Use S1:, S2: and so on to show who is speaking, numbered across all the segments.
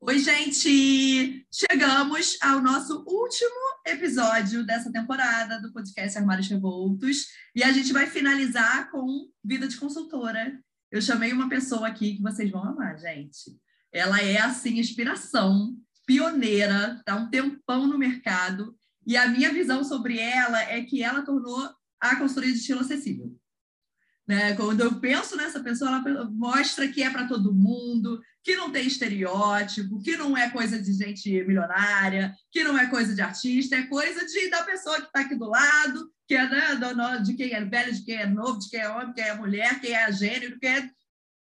S1: Oi, gente! Chegamos ao nosso último episódio dessa temporada do podcast Armários Revoltos e a gente vai finalizar com Vida de Consultora. Eu chamei uma pessoa aqui que vocês vão amar, gente. Ela é, assim, inspiração, pioneira, está um tempão no mercado e a minha visão sobre ela é que ela tornou a consultoria de estilo acessível. Né? Quando eu penso nessa pessoa, ela mostra que é para todo mundo, que não tem estereótipo, que não é coisa de gente milionária, que não é coisa de artista, é coisa de, da pessoa que está aqui do lado, que é né, do, de quem é velho, de quem é novo, de quem é homem, quem é mulher, quem é gênero, quem é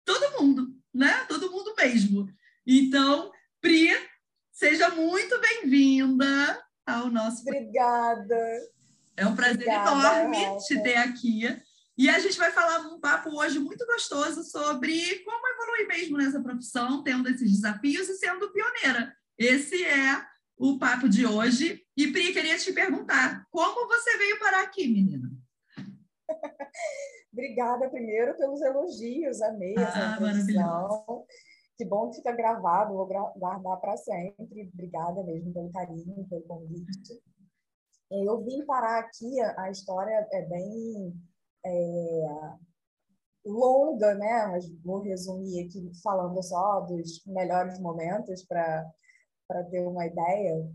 S1: todo mundo, né? Todo mundo mesmo. Então, Pri, seja muito bem-vinda ao nosso.
S2: Obrigada.
S1: É um prazer Obrigada, enorme Rafa. te ter aqui. E a gente vai falar um papo hoje muito gostoso sobre como evoluir mesmo nessa profissão, tendo esses desafios e sendo pioneira. Esse é o papo de hoje. E Pri, queria te perguntar, como você veio parar aqui, menina?
S2: Obrigada primeiro pelos elogios, amei ah, essa Que bom que fica gravado, vou guardar para sempre. Obrigada mesmo pelo carinho, pelo convite. Eu vim parar aqui, a história é bem é, longa, né? Mas vou resumir aqui falando só dos melhores momentos para ter uma ideia.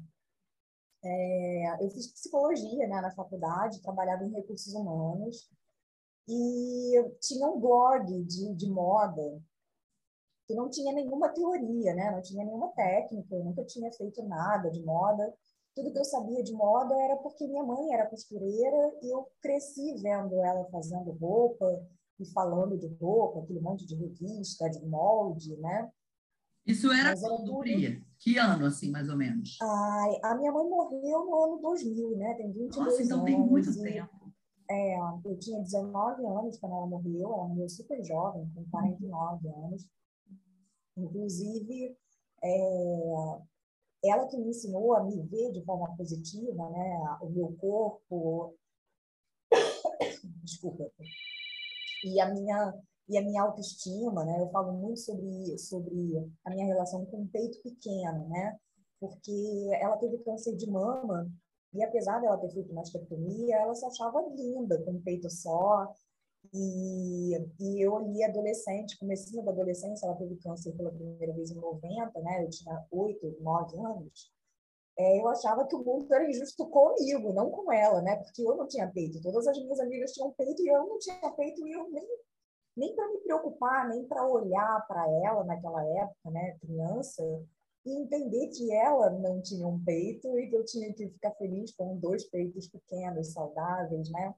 S2: É, eu fiz psicologia né, na faculdade, trabalhava em recursos humanos e tinha um blog de, de moda que não tinha nenhuma teoria, né? não tinha nenhuma técnica, eu nunca tinha feito nada de moda tudo que eu sabia de moda era porque minha mãe era costureira e eu cresci vendo ela fazendo roupa e falando de roupa, aquele monte de revista, de molde, né?
S1: Isso era quando, tudo... Que ano, assim, mais ou menos?
S2: Ai, a minha mãe morreu no ano 2000, né? Tem 22
S1: Nossa, então
S2: anos.
S1: tem muito e, tempo.
S2: É, eu tinha 19 anos quando ela morreu, ela morreu super jovem, com 49 anos. Inclusive, é, ela que me ensinou a me ver de forma positiva, né? O meu corpo, desculpa, e a minha e a minha autoestima, né? Eu falo muito sobre sobre a minha relação com o peito pequeno, né? Porque ela teve câncer de mama e apesar dela ter feito mastectomia, ela se achava linda com o peito só, e, e eu ali adolescente, comecinho da adolescência, ela teve câncer pela primeira vez em 90, né? Eu tinha 8, 9 anos. É, eu achava que o mundo era injusto comigo, não com ela, né? Porque eu não tinha peito. Todas as minhas amigas tinham peito e eu não tinha peito e eu nem nem para me preocupar, nem para olhar para ela naquela época, né, criança, e entender que ela não tinha um peito e que eu tinha que ficar feliz com dois peitos pequenos, saudáveis, né?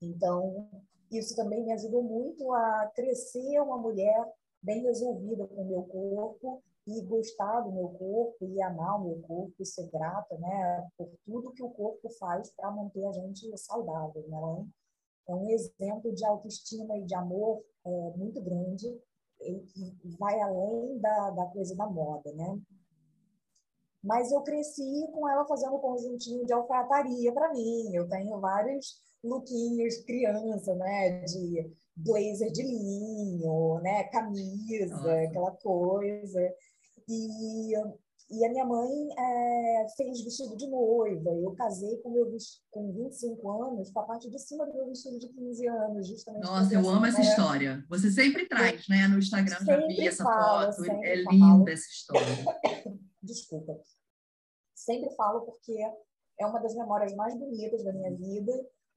S2: Então, isso também me ajudou muito a crescer uma mulher bem resolvida com o meu corpo e gostar do meu corpo e amar o meu corpo e ser grata, né, por tudo que o corpo faz para manter a gente saudável, né? É um exemplo de autoestima e de amor é, muito grande e que vai além da, da coisa da moda, né? Mas eu cresci com ela fazendo um conjuntinho de alfaiataria para mim. Eu tenho vários lookinhos criança, né? De blazer de linho, né? Camisa, Nossa. aquela coisa. E, e a minha mãe é, fez vestido de noiva. Eu casei com meu com 25 anos, com a parte de cima do meu vestido de 15 anos, justamente.
S1: Nossa, eu amo essa história. Você sempre traz, né? No Instagram já vi essa falo, foto. É linda falo. essa história.
S2: Desculpa. Sempre falo porque é uma das memórias mais bonitas da minha vida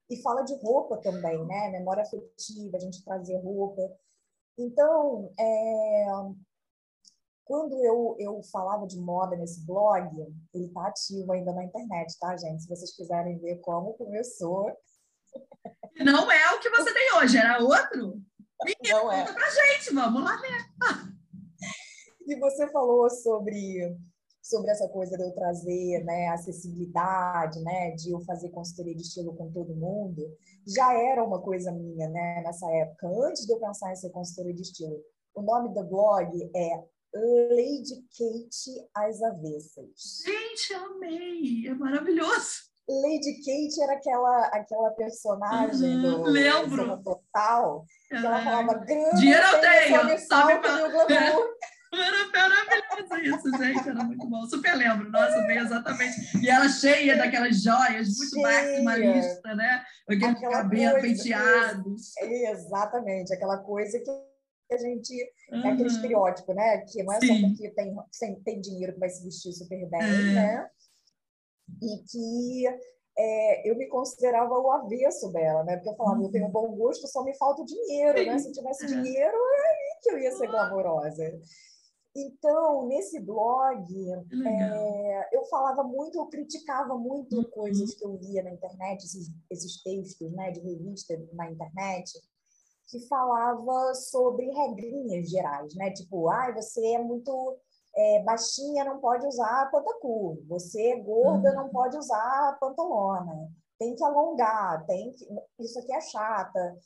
S2: e fala de roupa também, né? Memória afetiva, a gente trazer roupa. Então, é... quando eu, eu falava de moda nesse blog, ele está ativo ainda na internet, tá, gente? Se vocês quiserem ver como começou.
S1: Não é o que você tem hoje, era outro?
S2: Menina, Não é.
S1: Conta pra gente, vamos lá ver.
S2: E você falou sobre sobre essa coisa de eu trazer né, acessibilidade, né, de eu fazer consultoria de estilo com todo mundo, já era uma coisa minha né, nessa época, antes de eu pensar em ser consultoria de estilo. O nome do blog é Lady Kate às Avessas.
S1: Gente, amei! É maravilhoso!
S2: Lady Kate era aquela, aquela personagem uhum, do
S1: lembro.
S2: Total, que ela falava grande,
S1: dinheiro eu tenho,
S2: sabe? Pra...
S1: Era maravilhoso isso, gente, era muito bom. Super lembro, nossa, bem exatamente. E ela cheia daquelas joias, muito maximalista, né? Aqueles cabelos penteados.
S2: Exatamente, aquela coisa que a gente. Uhum. É aquele estereótipo, né? Que não é Sim. só porque tem, tem, tem dinheiro que vai se vestir super bem, é. né? E que é, eu me considerava o avesso dela, né? Porque eu falava, uhum. eu tenho um bom gosto, só me falta dinheiro, né? Se eu tivesse é. dinheiro, é aí que eu ia ser glamourosa. Então, nesse blog, é, eu falava muito, eu criticava muito uhum. coisas que eu via na internet, esses, esses textos né, de revista na internet, que falava sobre regrinhas gerais, né? Tipo, ah, você é muito é, baixinha, não pode usar pantacur. Você é gorda, uhum. não pode usar pantalona. Tem que alongar, tem que... isso aqui é chata.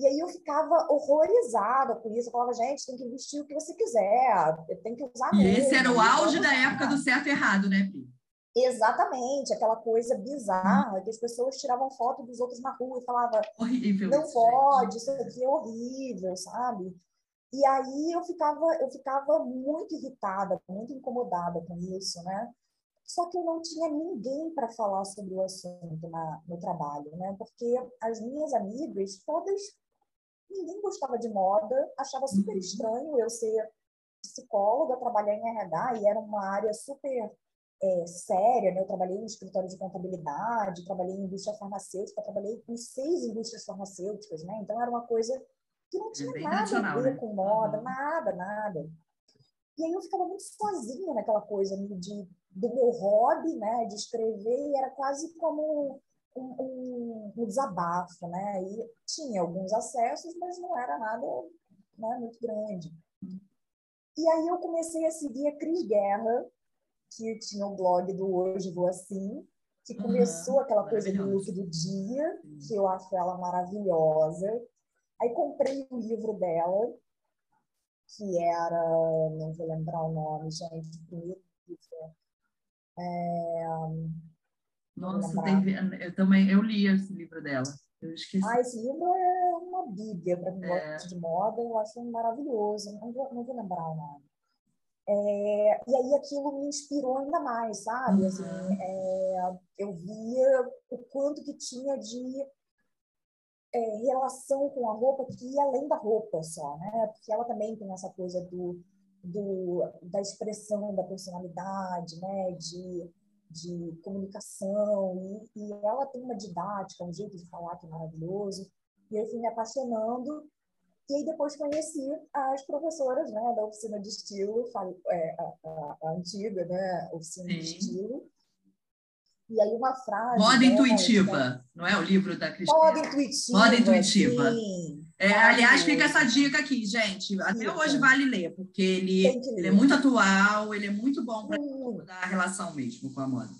S2: E aí eu ficava horrorizada com isso. Eu falava, gente, tem que vestir o que você quiser, tem que usar
S1: mesmo, esse era o auge da época do certo e errado, né, Pri?
S2: Exatamente, aquela coisa bizarra que as pessoas tiravam foto dos outros na rua e falavam horrível, não pode, isso aqui é horrível, sabe? E aí eu ficava, eu ficava muito irritada, muito incomodada com isso, né? Só que eu não tinha ninguém para falar sobre o assunto na, no trabalho, né? Porque as minhas amigas, todas, ninguém gostava de moda, achava super uhum. estranho eu ser psicóloga, trabalhar em RH, e era uma área super é, séria, né? Eu trabalhei em escritório de contabilidade, trabalhei em indústria farmacêutica, trabalhei em seis indústrias farmacêuticas, né? Então era uma coisa que não tinha é nada a ver né? com moda, uhum. nada, nada. E aí eu ficava muito sozinha naquela coisa de, do meu hobby, né? De escrever, e era quase como um, um, desabafo, né? E tinha alguns acessos, mas não era nada né, muito grande. E aí eu comecei a seguir a Cris Guerra, que tinha o blog do Hoje Vou Assim, que começou uhum, aquela coisa do look do dia, que eu acho ela maravilhosa. Aí comprei o livro dela, que era, não vou lembrar o nome, gente, o primeiro livro. É,
S1: Nossa, teve, eu também eu li esse livro dela. Eu esqueci.
S2: Ah, esse livro é uma bíblia para quem é. de moda, eu acho maravilhoso. Não vou, não vou lembrar o nome. É, e aí aquilo me inspirou ainda mais, sabe? Uhum. Assim, é, eu via o quanto que tinha de é, relação com a roupa que ia além da roupa só, né? Porque ela também tem essa coisa do, do da expressão da personalidade, né? De, de comunicação e, e ela tem uma didática, um jeito de falar que é maravilhoso. E eu fui me apaixonando e aí depois conheci as professoras né, da oficina de estilo, é, a, a, a antiga né, oficina Sim. de estilo. E aí uma frase...
S1: Moda intuitiva, não é o livro da Cristina?
S2: Moda intuitiva.
S1: Moda intuitiva. Sim. É, aliás, fica essa dica aqui, gente. Até hoje vale ler, porque ele, ele é muito atual, ele é muito bom para dar relação mesmo com a moda.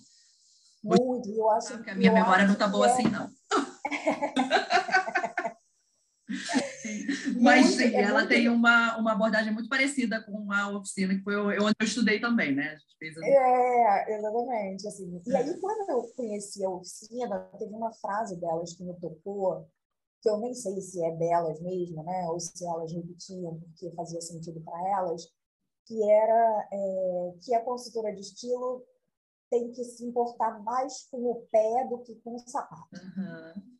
S2: Muito, eu acho
S1: que a minha memória não está boa é... assim, não. Mas muito, sim, é ela tem uma, uma abordagem muito parecida com a oficina, que foi onde eu estudei também, né?
S2: Fez... É, exatamente. Assim. E aí, quando eu conheci a oficina, teve uma frase delas que me tocou, que eu nem sei se é delas mesmo, né? Ou se elas repetiam porque fazia sentido para elas, que era é, que a consultora de estilo tem que se importar mais com o pé do que com o sapato. Uhum.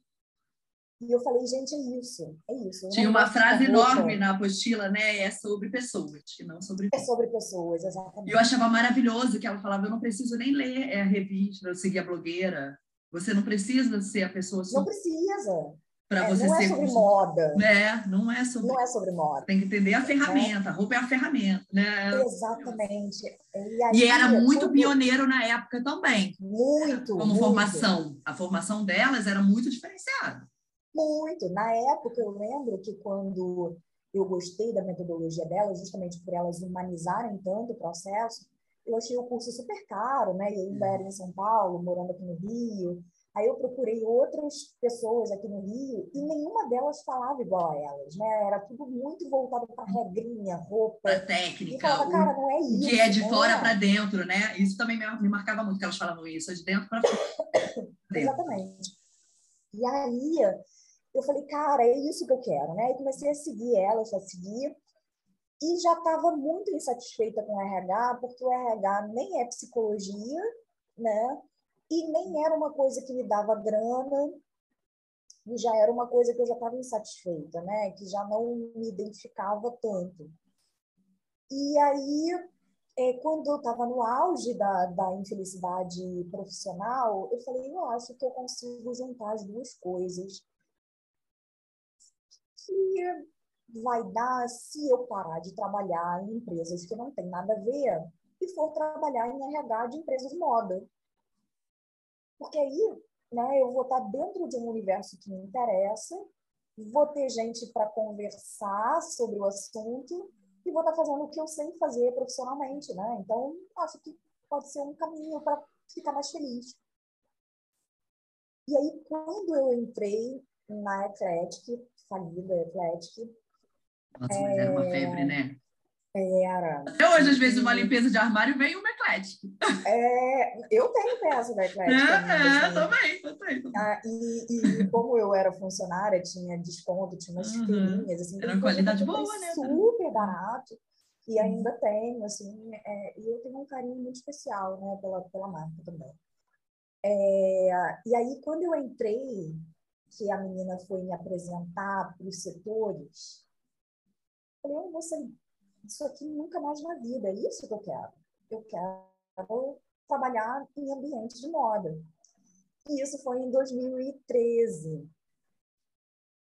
S2: E eu falei, gente, é isso, é isso.
S1: Tinha uma frase enorme na apostila, né? É sobre pessoas, e não sobre.
S2: É sobre pessoas, exatamente.
S1: E eu achava maravilhoso que ela falava: eu não preciso nem ler a revista, eu seguir a blogueira. Você não precisa ser a pessoa.
S2: Não precisa.
S1: Para é, você
S2: não
S1: é ser.
S2: Não é sobre moda.
S1: É, não é sobre.
S2: Não é sobre moda.
S1: Tem que entender a ferramenta. É. A roupa é a ferramenta, né?
S2: Exatamente.
S1: E, aí, e era muito pioneiro na época também.
S2: Muito.
S1: Como
S2: muito.
S1: formação. A formação delas era muito diferenciada.
S2: Muito. Na época, eu lembro que quando eu gostei da metodologia delas, justamente por elas humanizarem tanto o processo, eu achei o curso super caro, né? E ainda era em São Paulo, morando aqui no Rio. Aí eu procurei outras pessoas aqui no Rio e nenhuma delas falava igual a elas, né? Era tudo muito voltado para regrinha, roupa.
S1: Para técnica. E falava,
S2: cara, não é isso.
S1: Que é de fora para dentro, né? Isso também me marcava muito, que elas falavam isso, é de dentro para fora.
S2: Exatamente. E aí eu falei, cara, é isso que eu quero, né? E comecei a seguir elas, a seguir. e já estava muito insatisfeita com o RH, porque o RH nem é psicologia, né? E nem era uma coisa que me dava grana, e já era uma coisa que eu já estava insatisfeita, né? Que já não me identificava tanto. E aí, é, quando eu estava no auge da, da infelicidade profissional, eu falei, eu acho que eu consigo juntar as duas coisas. Que vai dar se eu parar de trabalhar em empresas que não tem nada a ver e for trabalhar em RH de empresas de moda. Porque aí né, eu vou estar dentro de um universo que me interessa, vou ter gente para conversar sobre o assunto e vou estar fazendo o que eu sei fazer profissionalmente. Né? Então, acho que pode ser um caminho para ficar mais feliz. E aí, quando eu entrei na Ecletic, falida Ecletic,
S1: nossa, mas era uma febre, né?
S2: Era.
S1: Até hoje, às vezes, uma limpeza de armário vem uma Eclética.
S2: É, eu tenho peça da Eclética.
S1: É, é assim. também, também.
S2: Ah, e, e, como eu era funcionária, tinha desconto, tinha umas uhum. feirinhas. Assim,
S1: era uma qualidade boa, né?
S2: Super barato. E ainda tenho, assim, é, e eu tenho um carinho muito especial, né, pela, pela marca também. É, e aí, quando eu entrei, que a menina foi me apresentar para os setores, falei, eu vou sair isso aqui nunca mais na vida, é isso que eu quero. Eu quero trabalhar em ambiente de moda. E isso foi em 2013.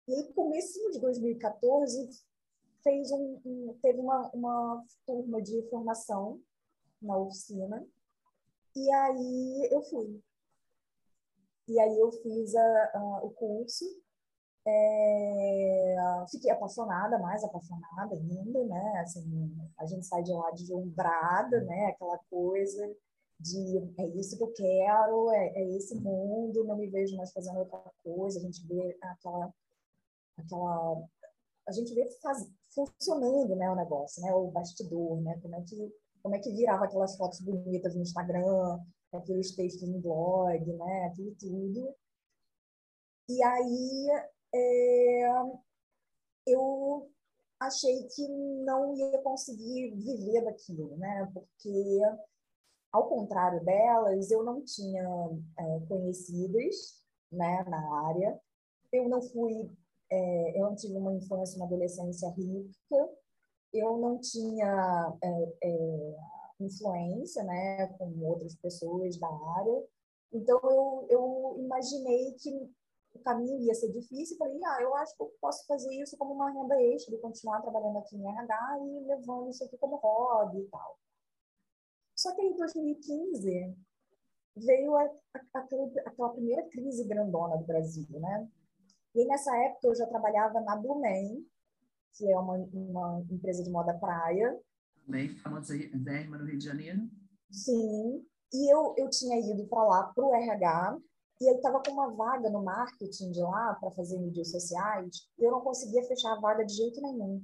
S2: E aí, começo de 2014, fez um, um, teve uma, uma turma de formação na oficina, e aí eu fui. E aí eu fiz a, a, o curso, é, fiquei apaixonada, mais apaixonada ainda, né? Assim, a gente sai de lá deslumbrada, né? Aquela coisa de é isso que eu quero, é, é esse mundo, não me vejo mais fazendo outra coisa. A gente vê aquela, aquela, a gente vê faz, funcionando, né? O negócio, né? O bastidor, né? Como é que como é que virava aquelas fotos bonitas no Instagram, aqueles textos no blog, né? Aquilo tudo. E aí é, eu achei que não ia conseguir viver daquilo, né? Porque, ao contrário delas, eu não tinha é, conhecidas né, na área, eu não fui, é, eu não tive uma infância, uma adolescência rica, eu não tinha é, é influência né, com outras pessoas da área, então eu, eu imaginei que o caminho ia ser difícil, falei, ah, eu acho que eu posso fazer isso como uma renda extra, e continuar trabalhando aqui em RH e levando isso aqui como hobby e tal. Só que em 2015 veio a, a, aquela, aquela primeira crise grandona do Brasil, né? E nessa época eu já trabalhava na Blumen, que é uma, uma empresa de moda praia.
S1: Bem famosa no Rio de Janeiro.
S2: Sim, e eu, eu tinha ido para lá para o RH e eu estava com uma vaga no marketing de lá para fazer mídias sociais e eu não conseguia fechar a vaga de jeito nenhum.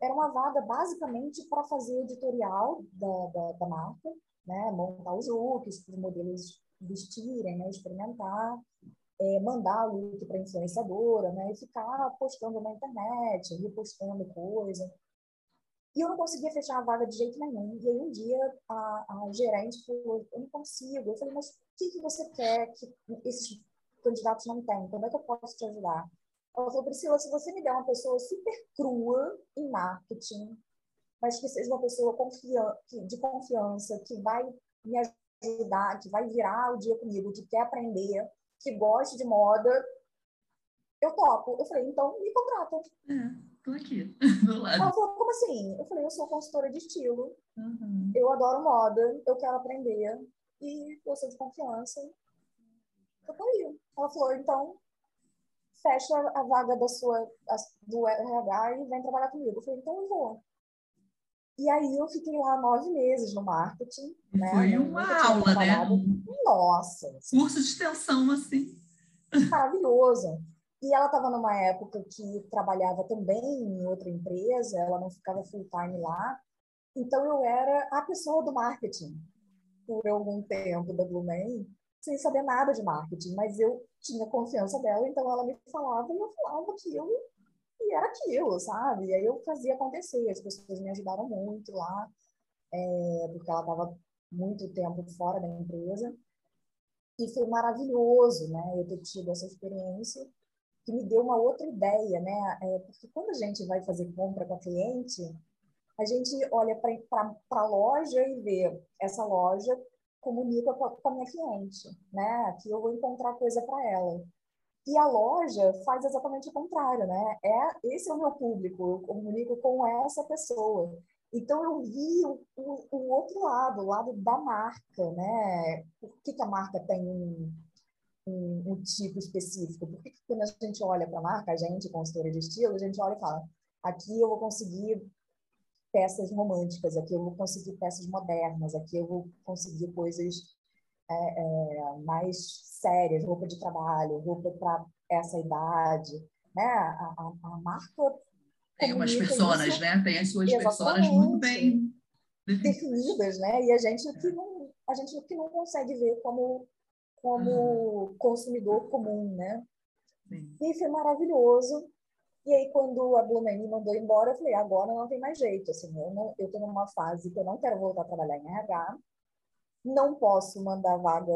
S2: Era uma vaga basicamente para fazer editorial da, da, da, marca, né? montar os looks os modelos vestirem, né? experimentar, é, mandar o look para influenciadora né? e ficar postando na internet, repostando coisa. E eu não conseguia fechar a vaga de jeito nenhum. E aí um dia a, a gerente falou, eu não consigo. Eu falei, mas que, que você quer que esses candidatos não têm? Como é que eu posso te ajudar? Ela falou, Priscila, se você me der uma pessoa super crua em marketing, mas que seja uma pessoa de confiança, que vai me ajudar, que vai virar o dia comigo, que quer aprender, que goste de moda, eu topo. Eu falei, então me contrata.
S1: É. Tô aqui, do lado.
S2: Ela falou, como assim? Eu falei, eu sou consultora de estilo.
S1: Uhum.
S2: Eu adoro moda, eu quero aprender. E eu sou de confiança. Eu tô aí. Ela falou, então, fecha a vaga da sua, do RH e vem trabalhar comigo. Eu falei, então eu vou. E aí eu fiquei lá nove meses no marketing. Né?
S1: Foi uma aula, né?
S2: Nossa.
S1: Curso de extensão, assim.
S2: Maravilhoso. E ela estava numa época que trabalhava também em outra empresa, ela não ficava full time lá. Então eu era a pessoa do marketing por algum tempo da Blumen, sem saber nada de marketing, mas eu tinha confiança dela, então ela me falava e eu falava aquilo E era aquilo, sabe? E aí eu fazia acontecer, as pessoas me ajudaram muito lá, é, porque ela estava muito tempo fora da empresa. E foi maravilhoso, né? Eu ter tido essa experiência que me deu uma outra ideia, né? É, porque quando a gente vai fazer compra com a cliente, a gente olha para a loja e vê essa loja comunica com a, com a minha cliente, né? Que eu vou encontrar coisa para ela. E a loja faz exatamente o contrário, né? É, esse é o meu público, eu comunico com essa pessoa. Então, eu vi o, o, o outro lado, o lado da marca, né? Por que, que a marca tem um, um, um tipo específico? Por que, que quando a gente olha para a marca, a gente, consultora de estilo, a gente olha e fala, aqui eu vou conseguir peças românticas, aqui eu vou conseguir peças modernas, aqui eu vou conseguir coisas é, é, mais sérias, roupa de trabalho, roupa para essa idade, né? A, a, a marca
S1: tem umas personas, né? Tem as suas personas muito bem
S2: definidas, né? E a gente que não, a gente que não consegue ver como como uhum. consumidor comum, né? Sim. E foi maravilhoso. E aí, quando a Blumen me mandou embora, eu falei, agora não tem mais jeito. Assim, eu estou numa fase que eu não quero voltar a trabalhar em RH. Não posso mandar vaga,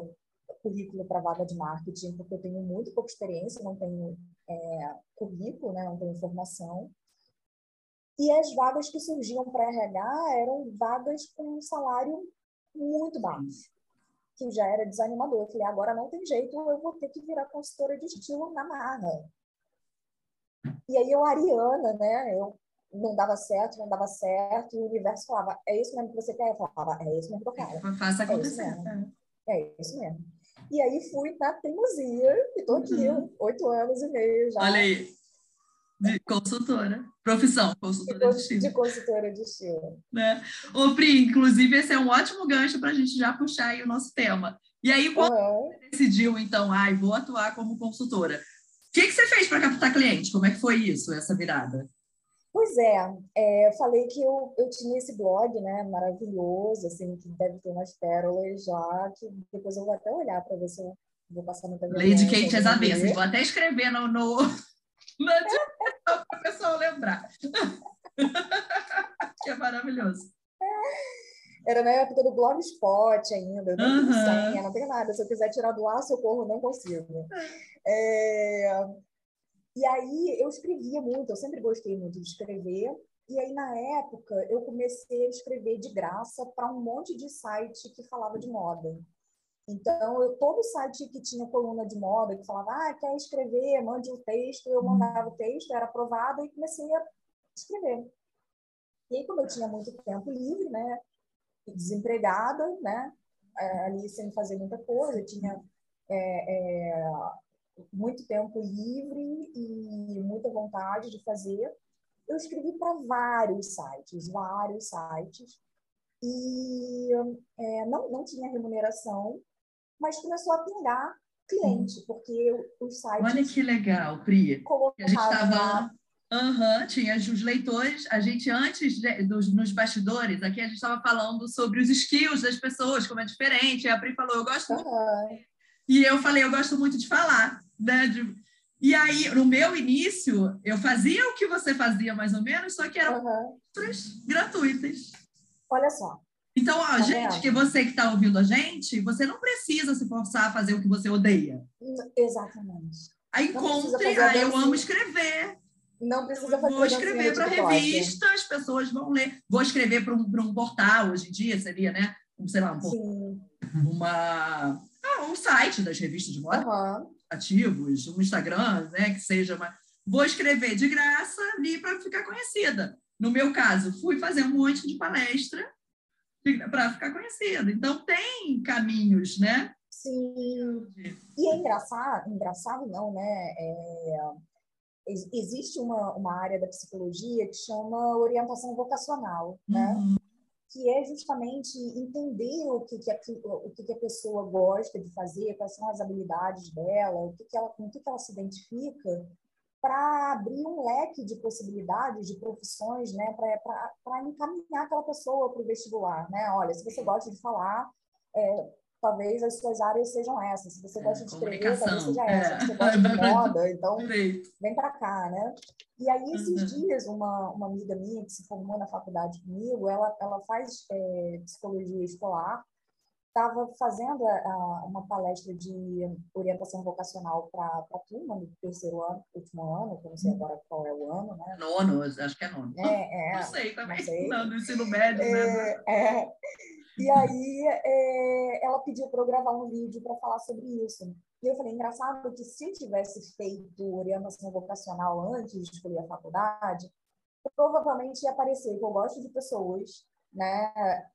S2: currículo para vaga de marketing, porque eu tenho muito pouca experiência, não tenho é, currículo, né, não tenho formação. E as vagas que surgiam para RH eram vagas com um salário muito baixo, que já era desanimador. Eu falei, agora não tem jeito, eu vou ter que virar consultora de estilo na marra. E aí eu, Ariana, né, eu não dava certo, não dava certo, e o universo falava, é isso mesmo que você quer? Eu falava, é isso mesmo que eu quero.
S1: Faça acontecer. É isso mesmo.
S2: É isso mesmo. E aí fui na teimosia, e tô aqui, uhum. oito anos e meio já.
S1: Olha aí. De consultora. Profissão, consultora de, estilo.
S2: De consultora de estilo.
S1: Né? Ô, Pri, inclusive, esse é um ótimo gancho para a gente já puxar aí o nosso tema. E aí, quando uhum. você decidiu, então, ai, vou atuar como consultora, que, que você fez para captar cliente? Como é que foi isso, essa virada?
S2: Pois é, é, eu falei que eu, eu tinha esse blog, né, maravilhoso, assim, que deve ter umas pérolas lá, que depois eu vou até olhar para ver se eu vou passar muita
S1: Lady Kate as avessas, vou até escrever no, no, para o pessoal lembrar. que é maravilhoso.
S2: Era na época do Blogspot ainda, não uhum. tenho senha, não tenho nada. Se eu quiser tirar do ar, socorro, não consigo. É... E aí eu escrevia muito, eu sempre gostei muito de escrever. E aí, na época, eu comecei a escrever de graça para um monte de site que falava de moda. Então, eu, todo site que tinha coluna de moda, que falava, ah, quer escrever, mande o um texto, eu mandava o texto, era aprovado e comecei a escrever. E aí, como eu tinha muito tempo livre, né, desempregada, né, é, ali sem fazer muita coisa, tinha é, é, muito tempo livre e muita vontade de fazer, eu escrevi para vários sites, vários sites, e é, não, não tinha remuneração, mas começou a pingar cliente, porque os sites.
S1: Olha que legal, Pri. A gente estava. Uhum, tinha os leitores, a gente antes de, dos, nos bastidores, aqui a gente estava falando sobre os skills das pessoas, como é diferente. A Pri falou, eu gosto uhum. muito. E eu falei, eu gosto muito de falar. Né? De, e aí, no meu início, eu fazia o que você fazia, mais ou menos, só que eram uhum. gratuitas.
S2: Olha só,
S1: então, ó, tá gente, que você que está ouvindo a gente, você não precisa se forçar a fazer o que você odeia.
S2: Exatamente.
S1: Aí encontre, aí eu amo escrever.
S2: Não precisa fazer
S1: Vou escrever para revista, as pessoas vão ler. Vou escrever para um, um portal hoje em dia, seria, né? Um, sei lá, um, Sim. uma ah, um site das revistas de moda uhum. ativos, um Instagram, né? Que seja uma. Vou escrever de graça ali para ficar conhecida. No meu caso, fui fazer um monte de palestra para ficar conhecido. Então, tem caminhos, né?
S2: Sim. E é engraçado, engraçado não, né? É, existe uma, uma área da psicologia que chama orientação vocacional, né? Uhum. Que é justamente entender o que, que, a, o que, que a pessoa gosta de fazer, quais são as habilidades dela, o que, que ela, com o que, que ela se identifica, para abrir um leque de possibilidades, de profissões, né, para encaminhar aquela pessoa para o vestibular. Né? Olha, se você gosta de falar, é, talvez as suas áreas sejam essas. Se você
S1: É,
S2: gosta de escrever, talvez seja
S1: é.
S2: essa. Se você gosta de moda, então
S1: Direito.
S2: vem para cá, né? E aí, esses
S1: Uhum.
S2: dias, uma, uma amiga minha que se formou na faculdade comigo, ela, ela faz é, psicologia escolar, estava fazendo a, a- uma palestra de orientação vocacional para a turma do terceiro ano, último ano, que eu não sei agora qual é o ano, né?
S1: Nono, acho que é nono.
S2: É, é,
S1: Não sei também.
S2: não sei.
S1: Não, no ensino médio, né?
S2: é, é. E aí é, ela pediu para eu gravar um vídeo para falar sobre isso. E eu falei, engraçado que se eu tivesse feito orientação vocacional antes de escolher a faculdade, provavelmente ia aparecer que eu gosto de pessoas, né?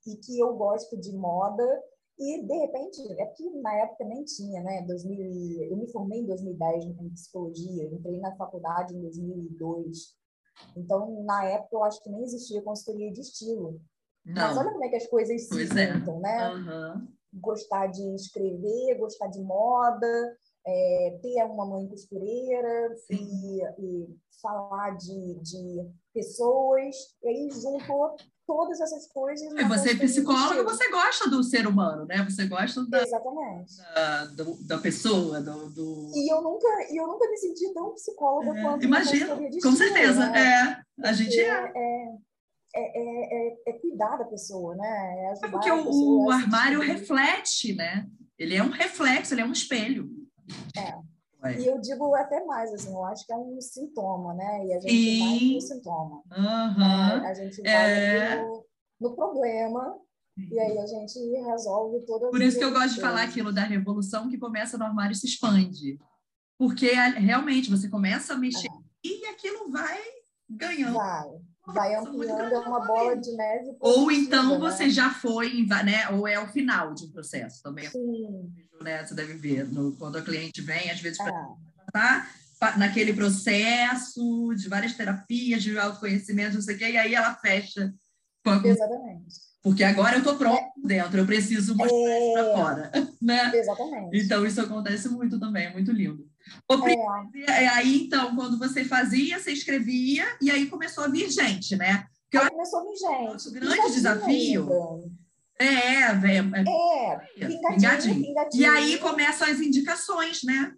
S2: E que eu gosto de moda. E, de repente, é que na época nem tinha, né? 2000, e- eu me formei em 2010 em psicologia, entrei na faculdade em 2002. Então, na época, eu acho que nem existia consultoria de estilo. Mas
S1: Não.
S2: olha como é que as coisas se
S1: Pois é.
S2: juntam, né?
S1: Aham.
S2: Gostar de escrever, gostar de moda, é, ter uma mãe costureira e, e falar de, de pessoas. E aí juntou todas essas coisas.
S1: E você é psicóloga, você gosta do ser humano, né? Você gosta da,
S2: Exatamente.
S1: da, do- da pessoa, do. do-
S2: E eu nunca, eu nunca me senti tão psicóloga
S1: É,
S2: quanto
S1: Imagino, com certeza.
S2: né?
S1: É, a gente é.
S2: é, é, é, é- é cuidar da pessoa, né? É
S1: É porque o, o armário reflete, né? Ele é um reflexo, ele é um espelho.
S2: É.
S1: Ué.
S2: E eu digo até mais, assim, eu acho que é um sintoma, né? E a gente vai no sintoma. Né? A gente
S1: É.
S2: vai no, no problema e aí a gente resolve todas
S1: Por isso que eu gosto de falar aquilo da revolução que começa no armário e se expande. Porque realmente você começa a mexer e aquilo vai ganhando.
S2: Vai, vai ampliando, é uma bola de neve
S1: Ou então
S2: né?
S1: você já foi, né? Ou é o final de um processo também.
S2: Sim,
S1: Né? Você deve ver no- quando a cliente vem, às vezes
S2: é,
S1: tá naquele processo de várias terapias, de autoconhecimento, não sei o quê, e aí ela fecha.
S2: exatamente.
S1: Porque agora eu estou pronto dentro, eu preciso mostrar isso para
S2: É.
S1: fora. Né?
S2: Exatamente.
S1: Então, isso acontece muito também, é muito lindo.
S2: É,
S1: é, aí, então, quando você fazia, você escrevia, e aí começou a vir gente, né? Porque eu
S2: aí
S1: acho
S2: começou a vir gente.
S1: Nosso grande desafio é, velho, é,
S2: É,
S1: é,
S2: pingadinho.
S1: pingadinho. E aí começam as indicações, né?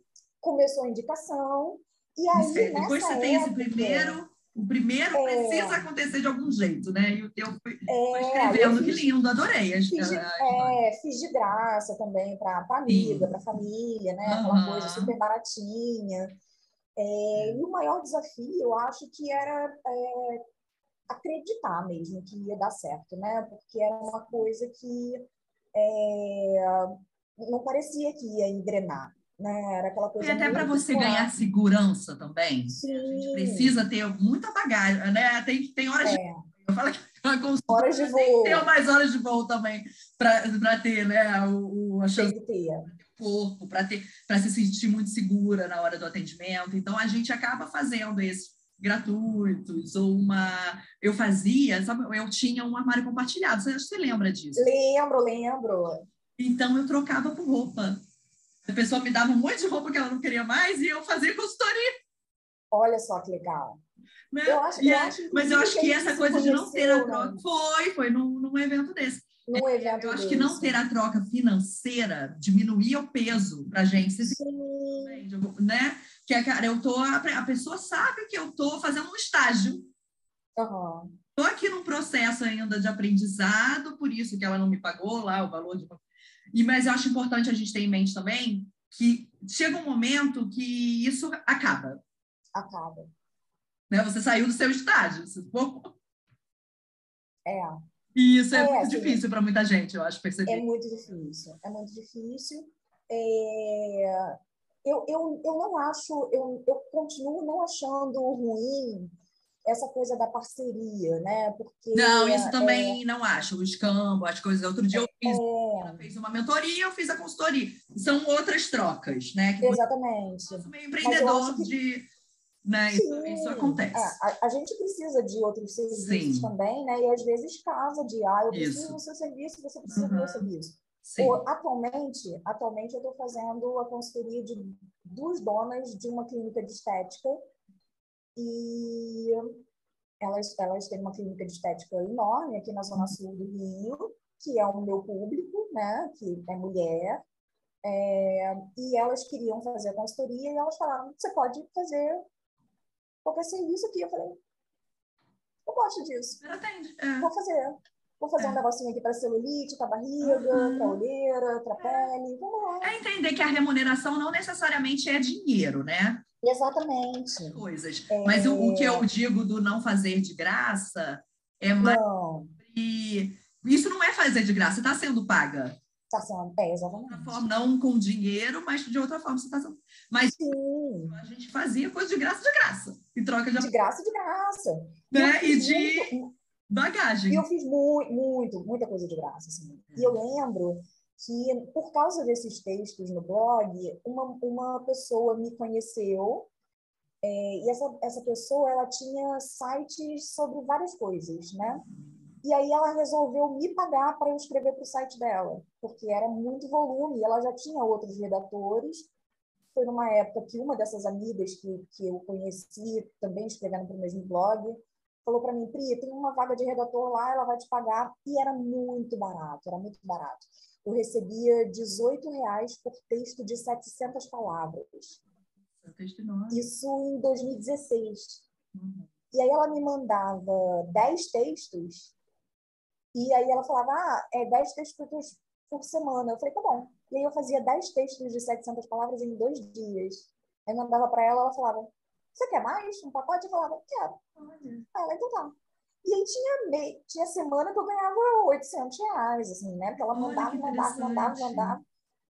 S2: começou a indicação. E aí,
S1: depois você tem esse
S2: época,
S1: primeiro, o primeiro
S2: É.
S1: precisa acontecer de algum jeito, né? E o teu foi, foi
S2: É, eu
S1: escrevendo, que lindo, adorei. a-
S2: Fiz de,
S1: a- a
S2: é, fiz de graça também para amiga,
S1: Sim.
S2: para família, né? Aquela
S1: Aham.
S2: coisa super baratinha. É, e o maior desafio, eu acho que era é, acreditar mesmo que ia dar certo, né? Porque era uma coisa que é, não parecia que ia engrenar, né? Era aquela coisa
S1: E até para você ganhar segurança também. A
S2: Sim.
S1: gente precisa ter muita bagagem, né? Tem, tem horas de
S2: É,
S1: Eu falo que a consultora
S2: horas de
S1: tem
S2: voo
S1: ter mais horas de voo também para ter né, o, o- a chance
S2: tem
S1: corpo, para ter para se sentir muito segura na hora do atendimento. Então a gente acaba fazendo esses gratuitos ou uma eu fazia, sabe, eu tinha um armário compartilhado. Você, você lembra disso?
S2: Lembro, lembro.
S1: Então eu trocava por roupa. A pessoa me dava um monte de roupa que ela não queria mais e eu fazia consultoria.
S2: Olha só que legal.
S1: Né?
S2: Eu acho, eu
S1: é-
S2: acho,
S1: mas eu acho que
S2: a gente
S1: essa coisa de não ter a
S2: conheceu,
S1: troca
S2: né,
S1: foi, foi num, num evento desse.
S2: num evento
S1: Eu acho que não
S2: desse.
S1: ter a troca financeira diminuía o peso para a gente.
S2: Sim,
S1: né? Que é, cara, eu tô, a, pessoa sabe que eu tô fazendo um estágio.
S2: aham.
S1: Estou aqui num processo ainda de aprendizado, por isso que ela não me pagou lá o valor de. E, mas eu acho importante a gente ter em mente também que chega um momento que isso acaba.
S2: acaba.
S1: Né? Você saiu do seu estágio. Você
S2: É,
S1: E isso é,
S2: É,
S1: muito
S2: assim,
S1: difícil para muita gente, eu acho,
S2: é
S1: perceber.
S2: muito difícil. É muito difícil. É, eu, eu, eu não acho, eu, eu continuo não achando ruim essa coisa da parceria, né? Porque
S1: Não, isso
S2: é,
S1: também não acho. O escambo, as coisas. Outro dia eu fiz,
S2: é,
S1: ela fez uma mentoria, eu fiz a consultoria. São outras trocas, né? Que
S2: exatamente.
S1: é meio empreendedor
S2: que-
S1: de. Né? Isso, isso acontece.
S2: é, a, a gente precisa de outros serviços
S1: Sim.
S2: também, né? E às vezes casa de, ah, eu preciso
S1: Isso.
S2: do seu serviço, você precisa do
S1: Uhum.
S2: meu serviço.
S1: Sim.
S2: O- Atualmente, atualmente eu estou fazendo a consultoria de duas donas de uma clínica de estética e elas, elas têm uma clínica de estética enorme aqui na zona sul do Rio, que é o meu público, né, que é mulher, é, e elas queriam fazer a consultoria e elas falaram: você pode fazer qualquer serviço aqui. Eu falei: eu gosto disso. É. Vou fazer. Vou fazer é. um negocinho aqui para celulite, para barriga, uhum. para olheira, para pele. Vamos lá.
S1: É entender que a remuneração não necessariamente é dinheiro, né?
S2: Exatamente.
S1: Coisas. É... Mas o, o, que eu digo do não fazer de graça é mais.
S2: Não.
S1: Isso não é fazer de graça, está sendo paga.
S2: Está sendo, é, exatamente.
S1: Forma, não com dinheiro, mas de outra forma você está sendo. Mas
S2: Sim.
S1: a gente fazia coisa de graça de graça. Em troca de.
S2: De graça de graça.
S1: Né? E de. Muito bagagem.
S2: E eu fiz muito, muito, muita coisa de graça. Assim. E eu lembro que, por causa desses textos no blog, uma, uma pessoa me conheceu é, e essa, essa pessoa ela tinha sites sobre várias coisas, né? E aí ela resolveu me pagar para eu escrever para o site dela, porque era muito volume, ela já tinha outros redatores. Foi numa época que uma dessas amigas que, que eu conheci, também escrevendo para o mesmo blog, falou para mim, Pri, tem uma vaga de redator lá, ela vai te pagar. E era muito barato, era muito barato. Eu recebia 18 reais por texto de 700 palavras. Isso em 2016. Uhum. E aí ela me mandava 10 textos, e aí ela falava, ah, é 10 textos por semana. Eu falei, tá bom. E aí eu fazia 10 textos de 700 palavras em dois dias. Aí mandava para ela, ela falava, você quer mais? Um pacote? Eu falava, quero. Ela, então tá. E aí tinha, me... tinha semana que eu ganhava 800 reais, assim, né? Porque ela mandava, mandava, mandava, mandava.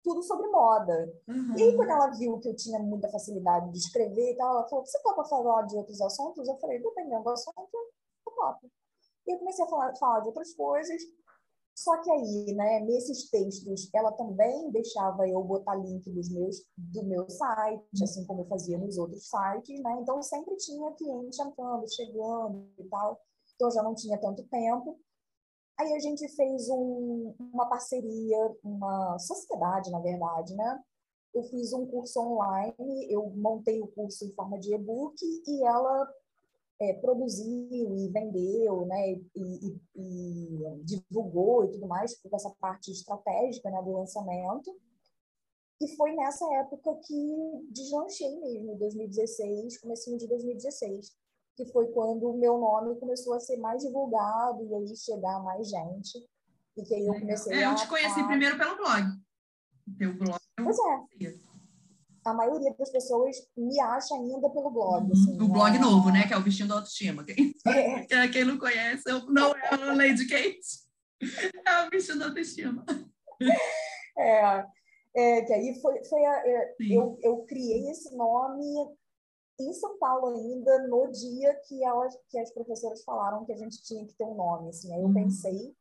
S2: Tudo sobre moda. Uhum. E aí, quando ela viu que eu tinha muita facilidade de escrever e tal, ela falou, você topa falar de outros assuntos? Eu falei, dependendo do assunto, eu topo. E eu comecei a falar, falar de outras coisas. Só que aí, né, nesses textos, ela também deixava eu botar link dos meus, do meu site, assim como eu fazia nos outros sites, né? Então sempre tinha cliente entrando, chegando e tal. Então já não tinha tanto tempo. Aí a gente fez um, uma parceria, uma sociedade, na verdade, né? Eu fiz um curso online, eu montei o curso em forma de e-book e ela é, produziu e vendeu, né, e, e, e, divulgou e tudo mais, por essa parte estratégica né, do lançamento. E foi nessa época que deslanchei mesmo, em 2016, comecinho de 2016, que foi quando o meu nome começou a ser mais divulgado e aí chegar mais gente. E que aí eu comecei
S1: é, a... Eu te conheci a... primeiro pelo blog. Teu blog.
S2: Pois é a maioria das pessoas me acha ainda pelo blog. Uhum. Assim,
S1: o blog é... novo, né? Que é o da Autoestima. Quem, é. quem não conhece, não é a Lady Kate. É o da Autoestima.
S2: É, é que aí foi, foi a, é, eu, eu criei esse nome em São Paulo ainda, no dia que, elas, que as professoras falaram que a gente tinha que ter um nome. Assim. Aí eu uhum. pensei,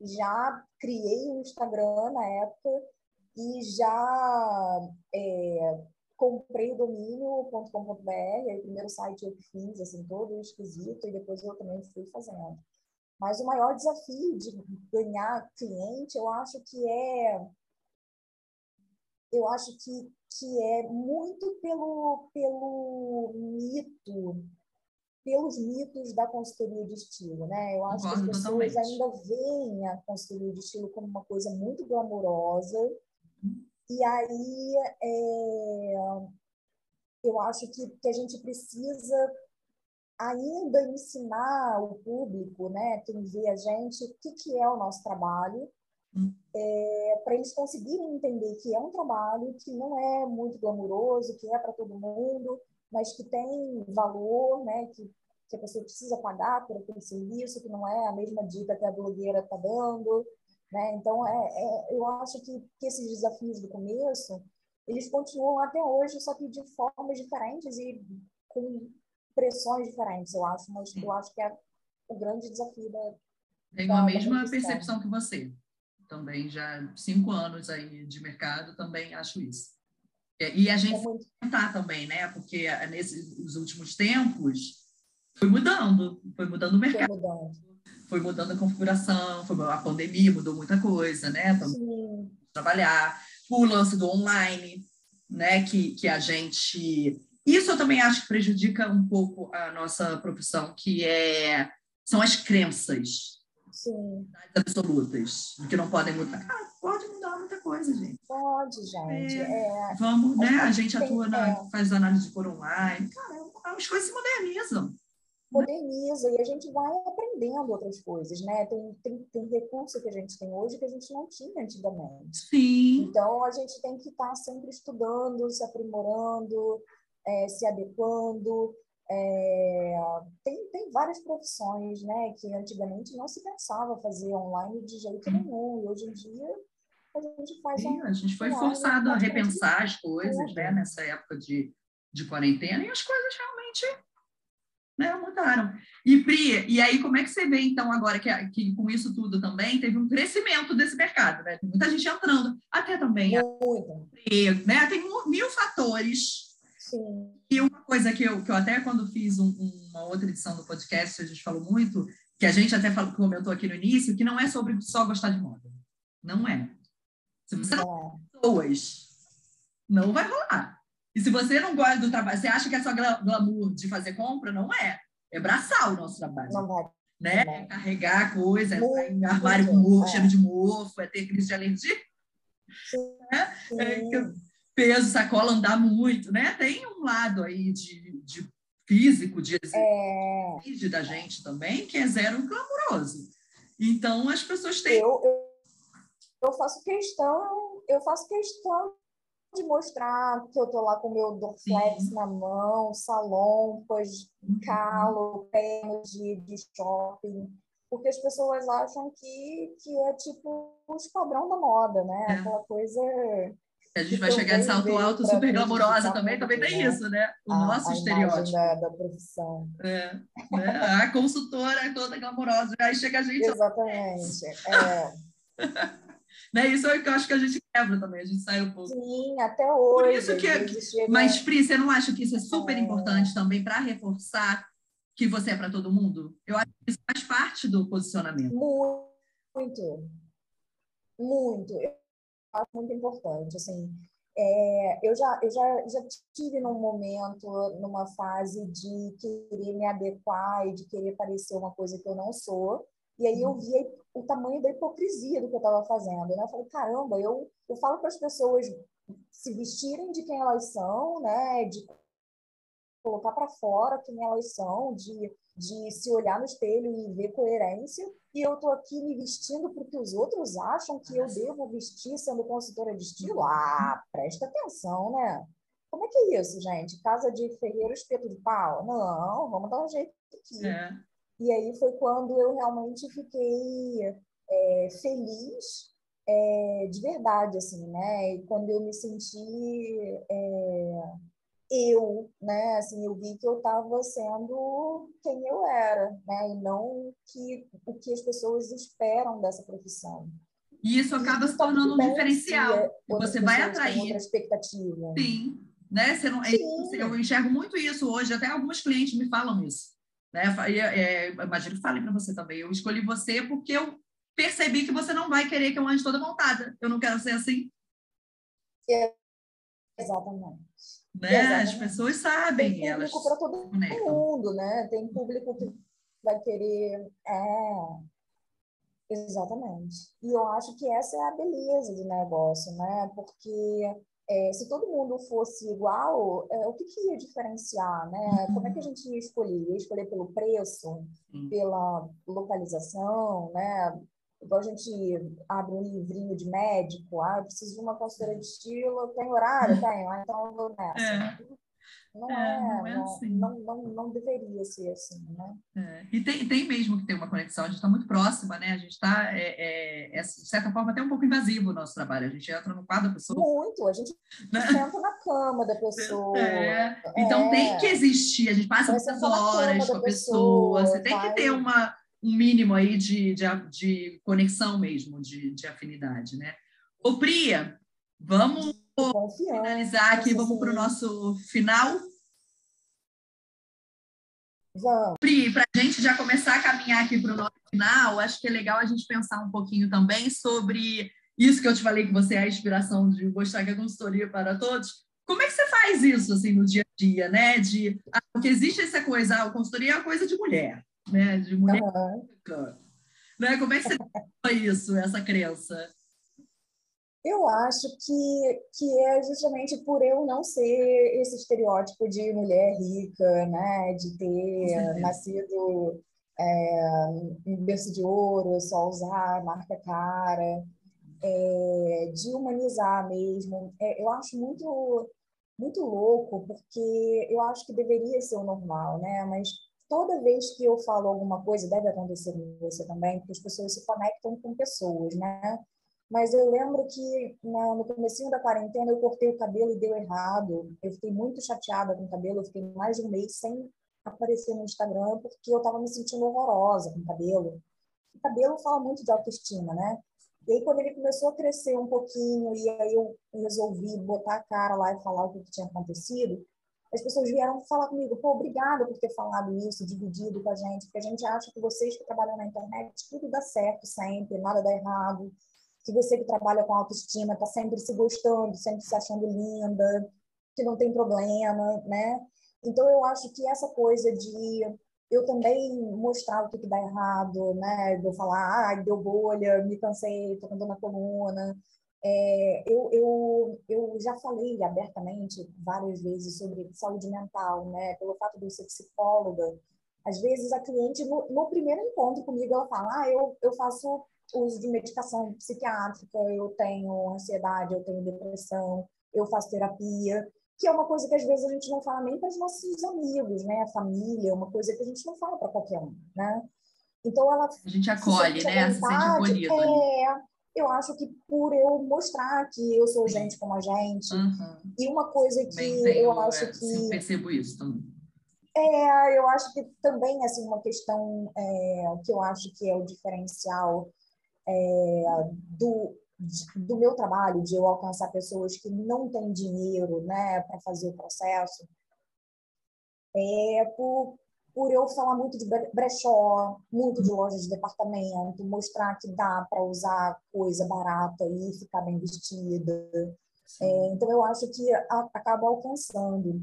S2: já criei o Instagram na época, e já é, comprei o domínio.com.br, aí o primeiro site eu fiz, assim, todo esquisito, e depois eu também fui fazendo. Mas o maior desafio de ganhar cliente, eu acho que é eu acho que, que é muito pelo, pelo mito, pelos mitos da consultoria de estilo, né? Eu acho Concordo que as pessoas totalmente. ainda veem a consultoria de estilo como uma coisa muito glamourosa, e aí é, eu acho que, que a gente precisa ainda ensinar o público, né, quem vê a gente, o que, que é o nosso trabalho. É, para eles conseguirem entender que é um trabalho que não é muito glamuroso, que é para todo mundo, mas que tem valor, né, que, que a pessoa precisa pagar por aquele serviço, que não é a mesma dica que a blogueira está dando, né? Então, é, é, eu acho que, que esses desafios do começo, eles continuam até hoje, só que de formas diferentes e com pressões diferentes, eu acho. Mas eu acho que é o grande desafio da.
S1: Tenho a mesma percepção que você. Também já cinco anos aí de mercado, também acho isso. E a gente é tentar também, né? Porque nesses últimos tempos foi mudando, foi mudando o mercado. Foi mudando foi mudando a configuração, foi a pandemia mudou muita coisa, né? Também trabalhar, o lance do online, né? Que, que a gente. Isso eu também acho que prejudica um pouco a nossa profissão, que é são as crenças.
S2: Sim.
S1: absolutas, que não podem mudar. Ah, pode mudar muita coisa, gente.
S2: Pode, gente. É,
S1: é. Vamos, né? A gente atua, na,
S2: é.
S1: faz análise por online. Cara, as coisas se modernizam.
S2: Moderniza e a gente vai aprendendo outras coisas, né? Tem, tem, tem recurso que a gente tem hoje que a gente não tinha antigamente.
S1: Sim.
S2: Então, a gente tem que estar sempre estudando, se aprimorando, é, se adequando. É, tem, tem várias profissões né, que antigamente não se pensava fazer online de jeito nenhum, e hoje em dia a gente faz.
S1: Sim, a gente foi forçado a repensar as coisas né, nessa época de, de quarentena e as coisas realmente né, mudaram. E Pri, e aí como é que você vê então agora que, que com isso tudo também teve um crescimento desse mercado, né? Tem muita gente entrando, até também.
S2: Muito.
S1: Né? Tem mil fatores
S2: Sim.
S1: E uma coisa que eu, que eu até quando fiz um, uma outra edição do podcast, a gente falou muito, que a gente até falou, comentou aqui no início, que não é sobre só gostar de moda. Não é. Se você não gosta de pessoas, não vai rolar. E se você não gosta do trabalho, você acha que é só glamour de fazer compra? Não é. É braçal o nosso trabalho.
S2: Não vai.
S1: Né?
S2: Não.
S1: Carregar coisa, é em armário com mofo,
S2: é.
S1: cheiro de mofo, é ter crise de alergia.
S2: Sim,
S1: né? É,
S2: sim.
S1: que- peso, sacola, andar muito, né? Tem um lado aí de, de físico, de
S2: É,
S1: exige da gente também, que é zero clamoroso. Então, as pessoas têm...
S2: eu, eu, eu faço questão, eu faço questão de mostrar que eu tô lá com o meu Dorflex
S1: Sim.
S2: na mão, salompas, calo, pé de, de shopping, porque as pessoas acham que, que é tipo o esquadrão da moda, né?
S1: É.
S2: Aquela coisa
S1: A gente vai chegar de salto alto, super glamourosa também, também tem
S2: né?
S1: isso, né? O
S2: a,
S1: nosso
S2: a
S1: estereótipo.
S2: da, da profissão.
S1: É, né? A consultora é toda glamourosa, aí chega a gente...
S2: Exatamente. É,
S1: Né? Isso é o que eu acho que a gente quebra também, a gente sai um pouco.
S2: sim, até hoje.
S1: isso que-
S2: vezes chega-
S1: Mas, Pri, você não acha que isso é super
S2: É.
S1: importante também para reforçar que você é para todo mundo? Eu acho que isso faz parte do posicionamento.
S2: Muito, muito. Acho muito importante. Assim, é, eu já, eu já, já tive num momento, numa fase de querer me adequar e de querer parecer uma coisa que eu não sou. E aí eu via o tamanho da hipocrisia do que eu estava fazendo. Né? Eu falei, caramba, eu, eu falo para as pessoas se vestirem de quem elas são, né? de colocar para fora quem elas são, de, de se olhar no espelho e ver coerência. E eu estou aqui me vestindo porque os outros acham que eu devo vestir sendo consultora de estilo. Ah, presta atenção, né? Como é que é isso, gente? Casa de ferreiro, espeto de pau? Não, vamos dar um jeito aqui.
S1: É.
S2: E aí foi quando eu realmente fiquei é, feliz é, de verdade, assim, né? E quando eu me senti é, eu, né? Assim, eu vi que eu estava sendo quem eu era, né? E não que, o que as pessoas esperam dessa profissão.
S1: E isso acaba
S2: E
S1: se tornando um diferencial. você vai atrair.
S2: outra expectativa.
S1: Sim. Né? Você não, é-
S2: Sim.
S1: eu enxergo muito isso hoje, até alguns clientes me falam isso. Né? É, imagino que falem para você também. Eu escolhi você porque eu percebi que você não vai querer que eu ande toda montada. Eu não quero ser assim.
S2: Exatamente.
S1: Né? As
S2: Exatamente.
S1: pessoas sabem,
S2: Tem público para todo
S1: conectam.
S2: mundo, né? Tem público que vai querer. É, exatamente. E eu acho que essa é a beleza do negócio, né? Porque é, se todo mundo fosse igual, é, o que, que ia diferenciar, né? Como é que a gente ia escolher? Ia escolher pelo preço,
S1: Sim.
S2: pela localização, né? Igual a gente abre um livrinho de médico, ah, eu preciso de uma consultora de estilo, tem horário? Tenho, ah, então eu vou nessa. Não
S1: É,
S2: é,
S1: não é
S2: não,
S1: assim.
S2: não, não, não deveria ser assim, né?
S1: É, E tem, tem mesmo que ter uma conexão, a gente está muito próxima, né? A gente está, é, é, é, de certa forma, até um pouco invasivo o nosso trabalho. A gente entra no quadro da pessoa.
S2: Muito, a gente
S1: Né?
S2: senta na cama da pessoa.
S1: É, Então
S2: É.
S1: tem que existir, a gente passa muitas horas com a pessoa,
S2: pessoa,
S1: você tem que
S2: vai-
S1: ter uma, um mínimo aí de, de, de conexão mesmo, de, de afinidade, né? Ô, Priya, vamos finalizar aqui, vamos para o nosso final.
S2: Vamos.
S1: Pri, para a gente já começar a caminhar aqui para o nosso final, acho que é legal a gente pensar um pouquinho também sobre isso que eu te falei que você é a inspiração de mostrar que é consultoria para todos. Como é que você faz isso assim no dia a dia, né? De ah, porque existe essa coisa, ah, a consultoria é uma coisa de mulher, né? De mulher.
S2: Aham.
S1: Né? Como é que você isso, essa crença?
S2: Eu acho que, que é justamente por eu não ser esse estereótipo de mulher rica, né? De ter nascido é, em berço de ouro, só usar marca cara, é, de humanizar mesmo. É, eu acho muito muito louco, porque eu acho que deveria ser o normal, né? Mas toda vez que eu falo alguma coisa, deve acontecer com você também, porque as pessoas se conectam com pessoas, né? Mas eu lembro que no começo da quarentena eu cortei o cabelo e deu errado. Eu fiquei muito chateada com o cabelo, eu fiquei mais de um mês sem aparecer no Instagram porque eu estava me sentindo horrorosa com o cabelo. O cabelo fala muito de autoestima, né? E aí, quando ele começou a crescer um pouquinho, e aí eu resolvi botar a cara lá e falar o que tinha acontecido, as pessoas vieram falar comigo, pô, obrigada por ter falado isso, dividido com a gente, porque a gente acha que vocês que trabalham na internet, tudo dá certo sempre, nada dá errado, que você que trabalha com autoestima está sempre se gostando, sempre se achando linda, que não tem problema, né? Então, eu acho que essa coisa de eu também mostrar o que, que dá errado, né? Eu falar, ah, deu bolha, me cansei, tô com dor na coluna. É, eu, eu, eu já falei abertamente várias vezes sobre saúde mental, né? Pelo fato de eu ser psicóloga. Às vezes a cliente, no, no primeiro encontro comigo, ela fala, ah, eu, eu faço uso de medicação psiquiátrica, eu tenho ansiedade, eu tenho depressão, eu faço terapia que é uma coisa que às vezes a gente não fala nem para os nossos amigos, né? A família, uma coisa que a gente não fala para qualquer um, né?
S1: Então ela a gente acolhe, né? Se sente acolhido.
S2: É, eu acho que por eu mostrar que eu sou gente como a gente uhum. e uma coisa que tenho, eu acho é, que
S1: eu percebo isso também.
S2: É, eu acho que também assim uma questão é, que eu acho que é o diferencial é, do do meu trabalho, de eu alcançar pessoas que não têm dinheiro né, para fazer o processo, é por, por eu falar muito de brechó, muito de loja de departamento, mostrar que dá para usar coisa barata e ficar bem vestida. É, então, eu acho que a, acaba alcançando.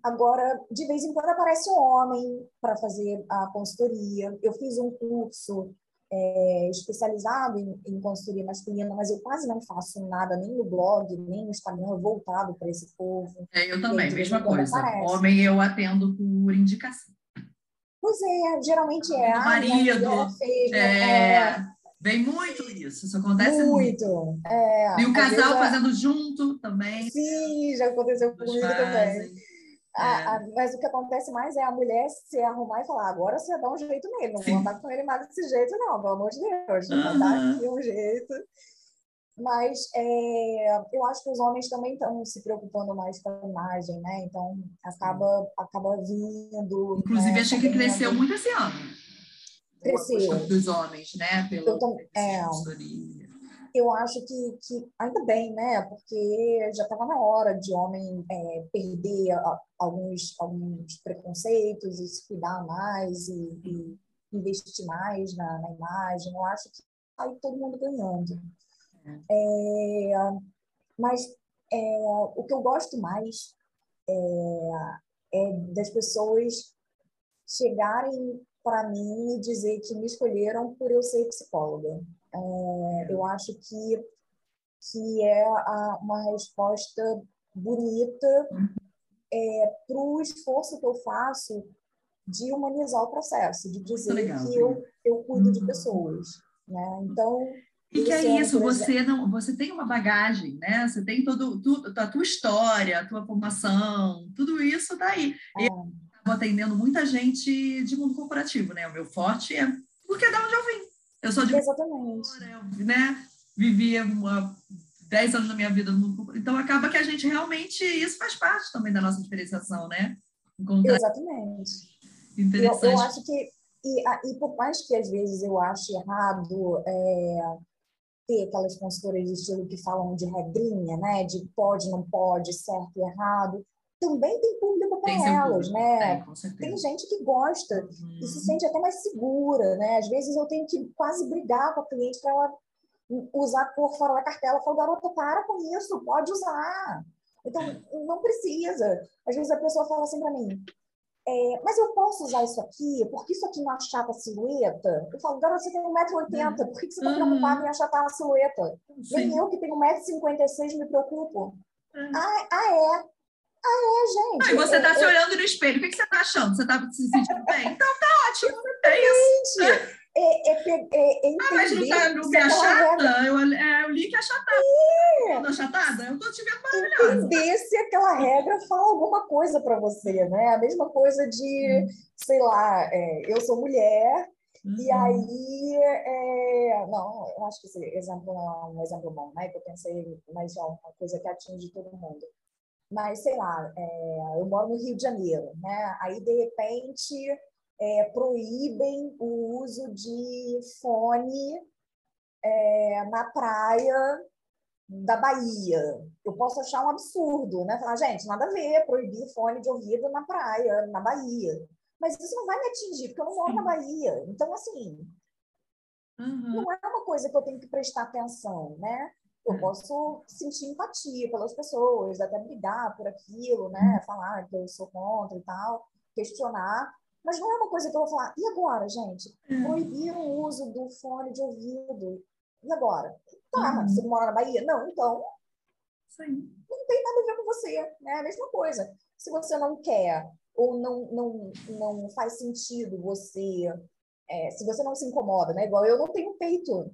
S2: Agora, de vez em quando aparece um homem para fazer a consultoria. Eu fiz um curso é, especializado em, em consultoria masculina, mas eu quase não faço nada, nem no blog, nem no Instagram, voltado para esse povo.
S1: É, eu também, mesma coisa. Aparece. Homem eu atendo por indicação.
S2: Pois é, geralmente é.
S1: Do marido. É, é, Vem muito isso, isso acontece muito. muito.
S2: É,
S1: e o casal fazendo junto também.
S2: Sim, já aconteceu comigo também. A, é. a, mas o que acontece mais é a mulher se arrumar e falar: agora você dá um jeito nele, não vou andar com ele mais desse jeito, não, pelo amor de Deus, uhum. dar aqui um jeito. Mas é, eu acho que os homens também estão se preocupando mais com a imagem, né? Então acaba, acaba vindo.
S1: Inclusive,
S2: né,
S1: achei que cresceu muito esse ano.
S2: Cresceu.
S1: Dos homens, né? Pelo,
S2: eu, é, eu acho que, que ainda bem, né? Porque já estava na hora de homem é, perder alguns, alguns preconceitos e se cuidar mais e, e investir mais na, na, imagem. Eu acho que aí todo mundo ganhando. É, mas é, o que eu gosto mais é, é das pessoas chegarem para mim e dizer que me escolheram por eu ser psicóloga. É, eu acho que, que é a, uma resposta bonita é, para o esforço que eu faço de humanizar o processo, de dizer legal, que eu, eu cuido uhum. de pessoas. Né? Então,
S1: e que é isso, você não, você tem uma bagagem, né? Você tem todo, tudo, a tua história, a tua formação, tudo isso tá aí. É. Eu estou atendendo muita gente de mundo corporativo, né? O meu forte é porque é da onde eu vim. Eu sou de
S2: Exatamente.
S1: Eu, né? Vivi uma, 10 anos da minha vida no mundo Então, acaba que a gente realmente... Isso faz parte também da nossa diferenciação, né?
S2: Encontrar... Exatamente.
S1: Interessante.
S2: Eu, eu, acho que... E, e por mais que, às vezes, eu ache errado... É, ter aquelas consultoras de estilo que falam de regrinha, né? De pode, não pode, certo e errado também tem público para elas, né?
S1: É,
S2: tem gente que gosta uhum. e se uhum. sente até mais segura, né? Às vezes eu tenho que quase brigar com a cliente para ela usar cor fora da cartela. Eu falo, garota, para com isso, pode usar. Então, não precisa. Às vezes a pessoa fala assim para mim, é, mas eu posso usar isso aqui, porque isso aqui não achata a silhueta? Eu falo, garota, você tem 1,80m, por que, você está uhum. preocupada em achatar a silhueta? Sim. Nem eu que tenho 1,56m me preocupo. Uhum. Ah, ah, é? Ah, é, gente.
S1: Ah, você está se olhando no espelho, o que, que você está achando? Você está se sentindo bem? Então tá ótimo, é isso.
S2: É, é, é, é
S1: ah, mas não tá no me achata? Eu, é, eu li que é achatada. É. Eu tô achatada? Eu tô te vendo maravilhosa.
S2: Entender se aquela regra fala alguma coisa para você, né? A mesma coisa de, hum. sei lá, é, eu sou mulher, Uhum. E aí, é... não, eu acho que esse exemplo não é um exemplo bom, né? Que eu pensei, mas é uma coisa que atinge todo mundo. Mas, sei lá, é... eu moro no Rio de Janeiro, né? Aí, de repente, é, proíbem o uso de fone é, na praia da Bahia. Eu posso achar um absurdo, né? Falar, gente, nada a ver proibir fone de ouvido na praia, na Bahia. Mas isso não vai me atingir, porque eu não moro na Bahia. Então, assim, uhum. não é uma coisa que eu tenho que prestar atenção, né? Eu uhum. posso sentir empatia pelas pessoas, até brigar por aquilo, né? Uhum. Falar que eu sou contra e tal, questionar. Mas não é uma coisa que eu vou falar, e agora, gente? Hum. Proibir o uso do fone de ouvido. E agora? Tá, uhum. você mora na Bahia? Não, então. Sim. Não tem nada a ver com você, né? É a mesma coisa. Se você não quer ou não, não, não faz sentido você. É, se você não se incomoda, né? Igual eu não tenho peito.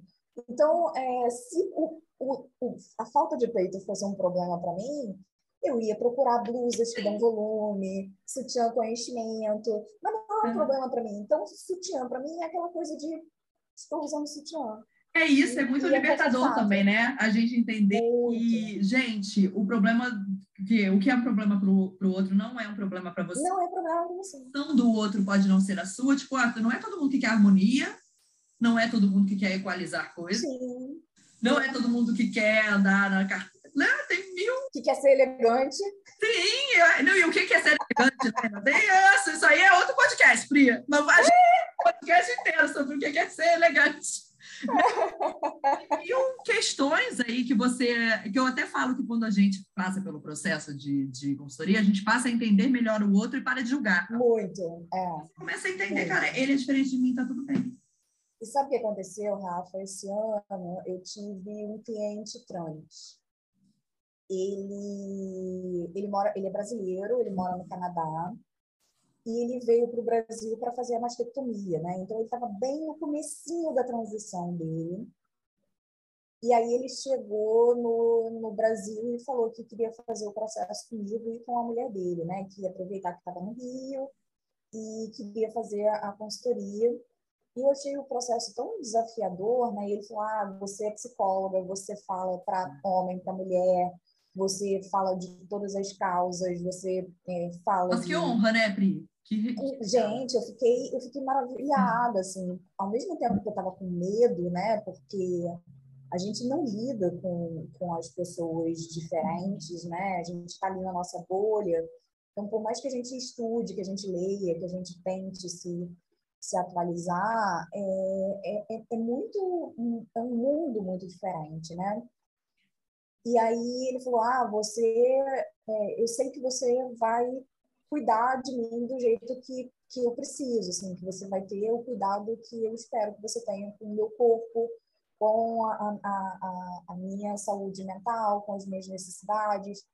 S2: Então, é, se o, o, o, a falta de peito fosse um problema para mim, eu ia procurar blusas que dão volume, sutiã com enchimento, mas não é um problema para mim. Então, sutiã para mim é aquela coisa de estou usando sutiã.
S1: É isso, é muito e é libertador é também, né? A gente entender muito. que, gente, o problema que o que é um problema para o outro não é um problema para você.
S2: Não é problema para você.
S1: Não do outro pode não ser a sua. Tipo, ah, não é todo mundo que quer harmonia, não é todo mundo que quer equalizar coisas. Sim. Não é todo mundo que quer andar na né? Tem mil.
S2: Que quer ser elegante.
S1: Sim, não, e o que é ser elegante? Né? Tem isso, isso aí é outro podcast, Fria. Não vai um podcast inteiro sobre o que é ser elegante. E questões aí que você. que eu até falo que quando a gente passa pelo processo de, de consultoria, a gente passa a entender melhor o outro e para de julgar.
S2: Muito. É.
S1: Começa a entender, Muito. cara, ele é diferente de mim, tá tudo bem.
S2: E sabe o que aconteceu, Rafa? Esse ano eu tive um cliente trans ele, ele, mora, ele é brasileiro, ele mora no Canadá, e ele veio para o Brasil para fazer a mastectomia, né? Então, ele estava bem no comecinho da transição dele. E aí ele chegou no, no Brasil e falou que queria fazer o processo comigo e com a mulher dele, né? Que ia aproveitar que estava no Rio e queria fazer a, a consultoria. E eu achei o processo tão desafiador, né? Ele falou: ah, você é psicóloga, você fala para homem, para mulher, você fala de todas as causas, você é, fala.
S1: Mas
S2: de...
S1: que honra, né, Pri? Que...
S2: Gente, eu fiquei, eu fiquei maravilhada, assim, ao mesmo tempo que eu estava com medo, né, porque a gente não lida com, com as pessoas diferentes, né, a gente está ali na nossa bolha, então, por mais que a gente estude, que a gente leia, que a gente tente se, se atualizar, é, é, é muito, é um mundo muito diferente, né, e aí ele falou: Ah, você, é, eu sei que você vai cuidar de mim do jeito que, que eu preciso, assim, que você vai ter o cuidado que eu espero que você tenha com o meu corpo, com a, a, a, minha saúde mental, com as minhas necessidades.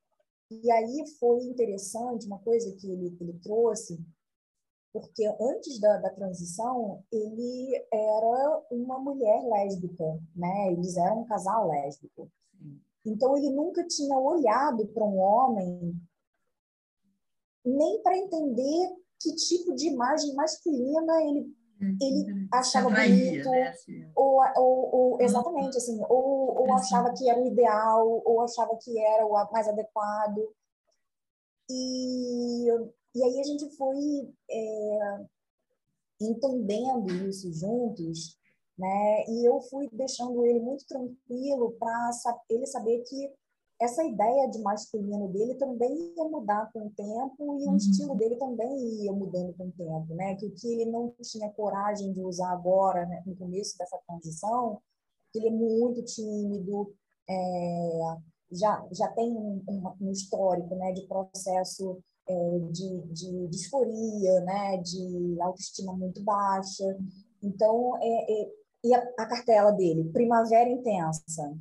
S2: E aí foi interessante uma coisa que ele, ele trouxe, porque antes da, da transição ele era uma mulher lésbica, né? Eles eram um casal lésbico. Então, ele nunca tinha olhado para um homem nem para entender que tipo de imagem masculina ele, ele achava bonito, né? Assim. ou, ou, ou, exatamente, assim, ou, ou achava que era o ideal, ou achava que era o mais adequado. E, e aí a gente foi é, entendendo isso juntos, né? E eu fui deixando ele muito tranquilo para ele saber que essa ideia de masculino dele também ia mudar com o tempo e uhum. o estilo dele também ia mudando com o tempo, né? Que o que ele não tinha coragem de usar agora, né, no começo dessa transição, que ele é muito tímido, é, já já tem um, um, histórico, né, de processo é, de, de disforia, né? de autoestima muito baixa. Então, é, é, e a, a cartela dele, Primavera Intensa.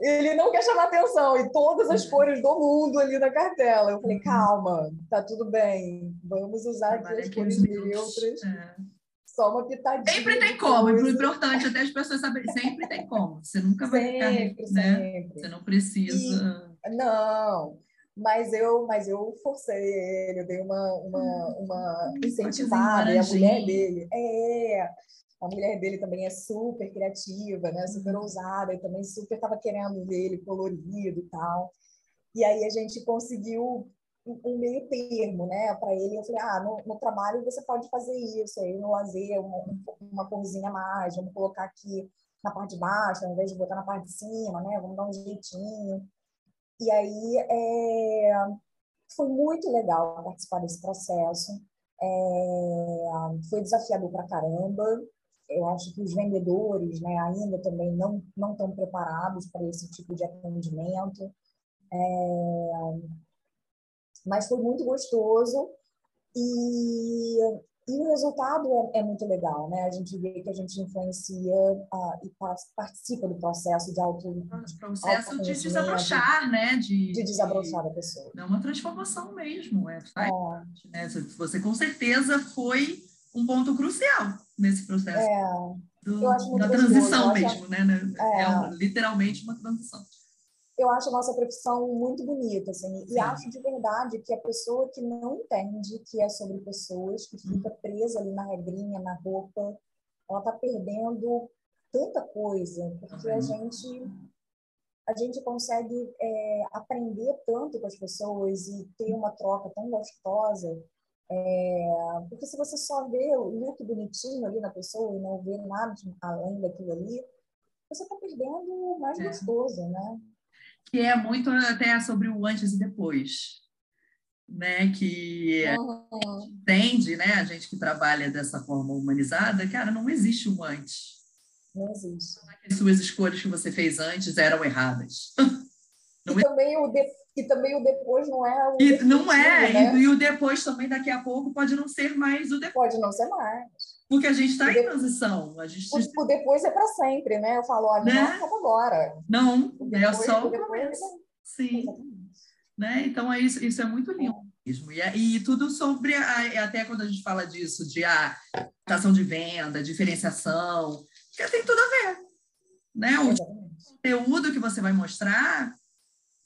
S2: ele não quer chamar atenção e todas as cores do mundo ali na cartela. Eu falei, calma, tá tudo bem, vamos usar aqui as cores neutras. É. Só uma pitadinha.
S1: Sempre tem como, é importante até as pessoas saberem, sempre tem como. Você nunca vai sempre, ficar, né? Sempre. Você não precisa.
S2: E, não, mas eu, mas eu forcei ele, eu dei uma, uma, uma hum, incentivada, e a mulher dele. É, a mulher dele também é super criativa, né? Super uhum. ousada, e também super estava querendo ver ele colorido e tal. E aí a gente conseguiu um meio termo, né, para ele. Eu falei, ah, no, no, trabalho você pode fazer isso, aí no lazer uma, uma corzinha mais, vamos colocar aqui na parte de baixo, ao invés de botar na parte de cima, né, vamos dar um jeitinho. E aí é, foi muito legal participar desse processo. É, foi desafiador para caramba eu acho que os vendedores né, ainda também não, não estão preparados para esse tipo de atendimento. É, mas foi muito gostoso e, e o resultado é, é, muito legal, né? A gente vê que a gente influencia uh, e participa do processo de auto
S1: o processo de desabrochar, né?
S2: De, de desabrochar de, da pessoa.
S1: É uma transformação mesmo, é, faz, é. Né? Você com certeza foi um ponto crucial nesse processo. É, do, da transição mesmo, né? É, é literalmente uma transição.
S2: Eu acho a nossa profissão muito bonita, assim, Sim. e acho de verdade que a pessoa que não entende que é sobre pessoas, que fica uhum. presa ali na regrinha, na roupa, ela está perdendo tanta coisa, porque a gente a gente consegue é, aprender tanto com as pessoas e ter uma troca tão gostosa é, porque se você só vê o look bonitinho ali na pessoa e não vê nada além daquilo ali, você está perdendo o mais é. gostoso, né?
S1: Que é muito até sobre o antes e depois, né? Que uhum. entende, né? A gente que trabalha dessa forma humanizada, cara, não existe um antes.
S2: Não existe.
S1: As suas escolhas que você fez antes eram erradas.
S2: Não e também o depois e também o depois não é o
S1: e não é né? e, e, o depois também daqui a pouco pode não ser mais o depois
S2: pode não ser mais
S1: porque a gente está em transição a gente
S2: o, depois é para sempre né? Eu falo olha né? não acaba agora.
S1: Não é só o é... sim. Né? Então é isso isso é muito lindo mesmo. E, e tudo sobre a, até quando a gente fala disso de a ah, ação de venda diferenciação que tem tudo a ver né? O conteúdo que você vai mostrar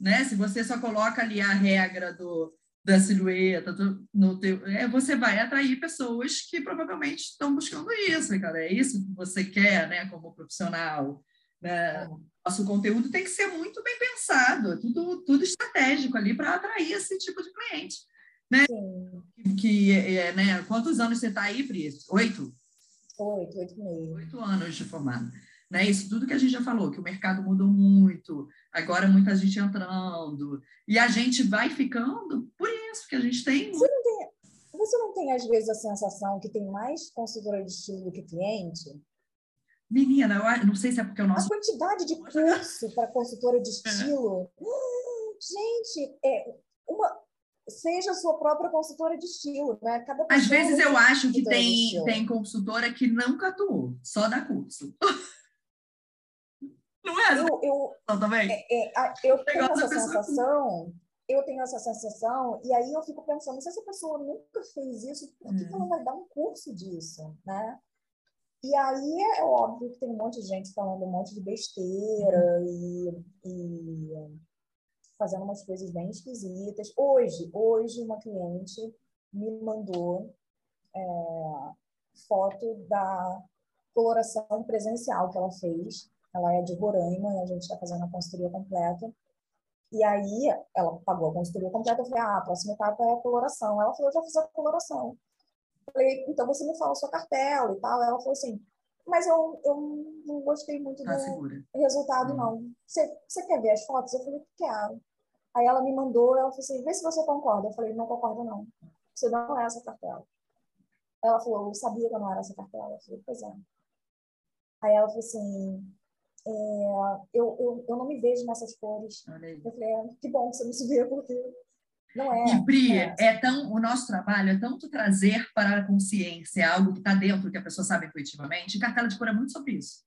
S1: né? Se você só coloca ali a regra do, da silhueta, do, no teu, é, você vai atrair pessoas que provavelmente estão buscando isso, cara. É isso que você quer, né? Como profissional. Né? Nosso conteúdo tem que ser muito bem pensado, tudo, tudo estratégico ali para atrair esse tipo de cliente. Né? Sim. Que, é, né? Quantos anos você está aí, Pri?
S2: Oito? Oito, oito meses.
S1: Oito anos de formado. Né? Isso tudo que a gente já falou, que o mercado mudou muito, agora muita gente entrando, e a gente vai ficando por isso, que a gente tem.
S2: Você não tem, você não tem às vezes, a sensação que tem mais consultora de estilo do que cliente?
S1: Menina, eu não sei se é porque o nosso.
S2: A quantidade de curso para consultora de é. estilo. É. Hum, gente, é uma, seja a sua própria consultora de estilo, né? Cada
S1: Às vezes eu acho que tem, tem consultora que nunca atuou, só dá curso. Não é? Eu, eu, também? É,
S2: é, eu tenho essa sensação, eu tenho essa sensação, e aí eu fico pensando, se essa pessoa nunca fez isso, por que, hum. que ela vai dar um curso disso, né? E aí é óbvio que tem um monte de gente falando um monte de besteira e, e, fazendo umas coisas bem esquisitas. Hoje, hoje uma cliente me mandou é, foto da coloração presencial que ela fez ela é de Roraima e a gente está fazendo a consultoria completa. E aí ela pagou a consultoria completa. Eu falei, ah, a próxima etapa é a coloração. Ela falou, eu já fiz a coloração. Eu falei, então você me fala a sua cartela e tal. Ela falou assim, mas eu, eu não gostei muito tá do segura. resultado, hum. não. Você, você quer ver as fotos? Eu falei, quero. Aí ela me mandou, ela falou assim, vê se você concorda. Eu falei, não concordo, não. Você não é essa cartela. Ela falou, eu sabia que eu não era essa cartela. Eu falei, pois é. Aí ela falou assim, é, eu, eu, eu não me vejo nessas cores. Eu falei, é, que bom que você se vê, porque não é.
S1: E, Pri, é, é tão, o nosso trabalho é tanto trazer para a consciência algo que está dentro, que a pessoa sabe intuitivamente, e cartela de cor é muito sobre isso.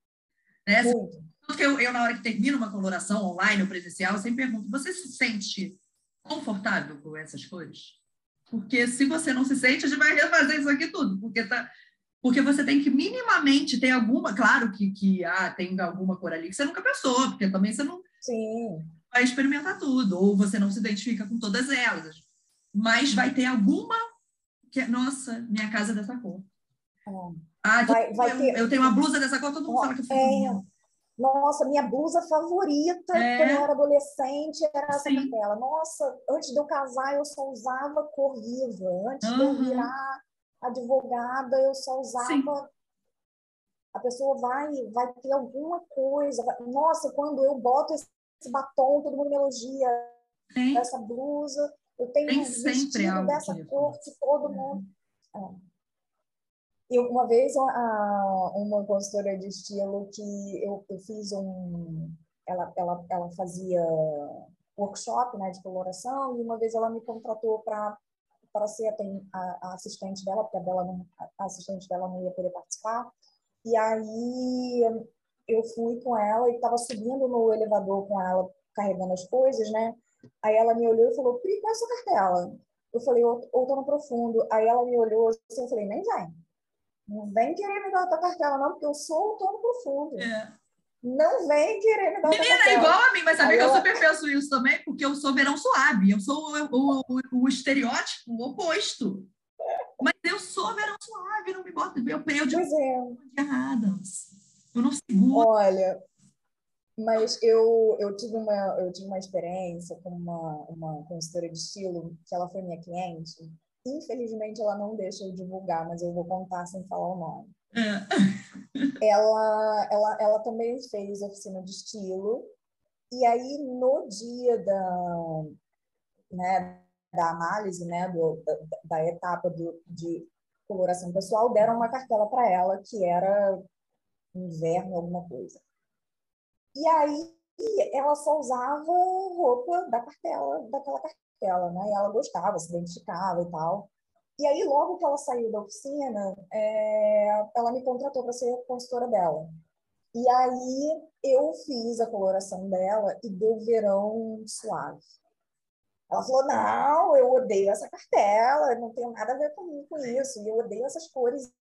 S1: Né? Porque eu, eu, na hora que termino uma coloração online ou presencial, eu sempre pergunto: você se sente confortável com essas cores? Porque se você não se sente, a gente vai refazer isso aqui tudo, porque tá, porque você tem que minimamente ter alguma, claro que, que ah, tem alguma cor ali que você nunca pensou, porque também você não
S2: Sim.
S1: vai experimentar tudo, ou você não se identifica com todas elas. Mas vai ter alguma que, nossa, minha casa é dessa cor. É. Ah, vai, vai eu, ter... eu, tenho uma blusa dessa cor, todo mundo fala que eu é...
S2: Nossa, minha blusa favorita é. quando eu era adolescente era essa Sim. cartela. Nossa, antes de eu casar eu só usava cor viva. Antes uhum. de eu virar advogada eu só usava. Sim. A pessoa vai, vai ter alguma coisa. Nossa, quando eu boto esse batom, todo mundo me elogia. Sim. Essa blusa. Eu tenho Tem um vestido dessa cor que todo mundo. É. Eu, uma vez, a, uma consultora de estilo que eu, eu fiz um... Ela, ela, ela fazia workshop né, de coloração e uma vez ela me contratou para para ser a, a, assistente dela, porque a, não, a assistente dela não ia poder participar. E aí eu fui com ela e estava subindo no elevador com ela, carregando as coisas, né? Aí ela me olhou e falou, Pri, qual é a sua cartela? Eu falei, outono profundo. Aí ela me olhou assim, eu falei, nem vem. Não vem querer me dar outra cartela, não, porque eu sou o tono profundo. É. Não vem querer me dar
S1: Menina, é igual a mim, mas sabe que eu super penso isso também, porque eu sou verão suave, eu sou o, o, o, estereótipo o oposto. Mas eu sou verão suave, não me bota. Eu, eu de
S2: pois é.
S1: erradas. Eu não seguro.
S2: Olha, mas eu, eu, tive uma, eu tive uma experiência com uma, uma consultora de estilo, que ela foi minha cliente, Infelizmente, ela não deixa eu divulgar, mas eu vou contar sem falar o nome. É. ela, ela, ela também fez oficina de estilo. E aí, no dia da, né, da análise, né, do, da, da etapa do, de coloração pessoal, deram uma cartela para ela que era inverno, alguma coisa. E aí, ela só usava roupa da cartela, daquela cartela ela, né? E ela gostava, se identificava e tal. E aí, logo que ela saiu da oficina, é, ela me contratou para ser consultora dela. E aí, eu fiz a coloração dela e deu verão suave. Ela falou: Não, eu odeio essa cartela, não tem nada a ver com, com isso, e eu odeio essas cores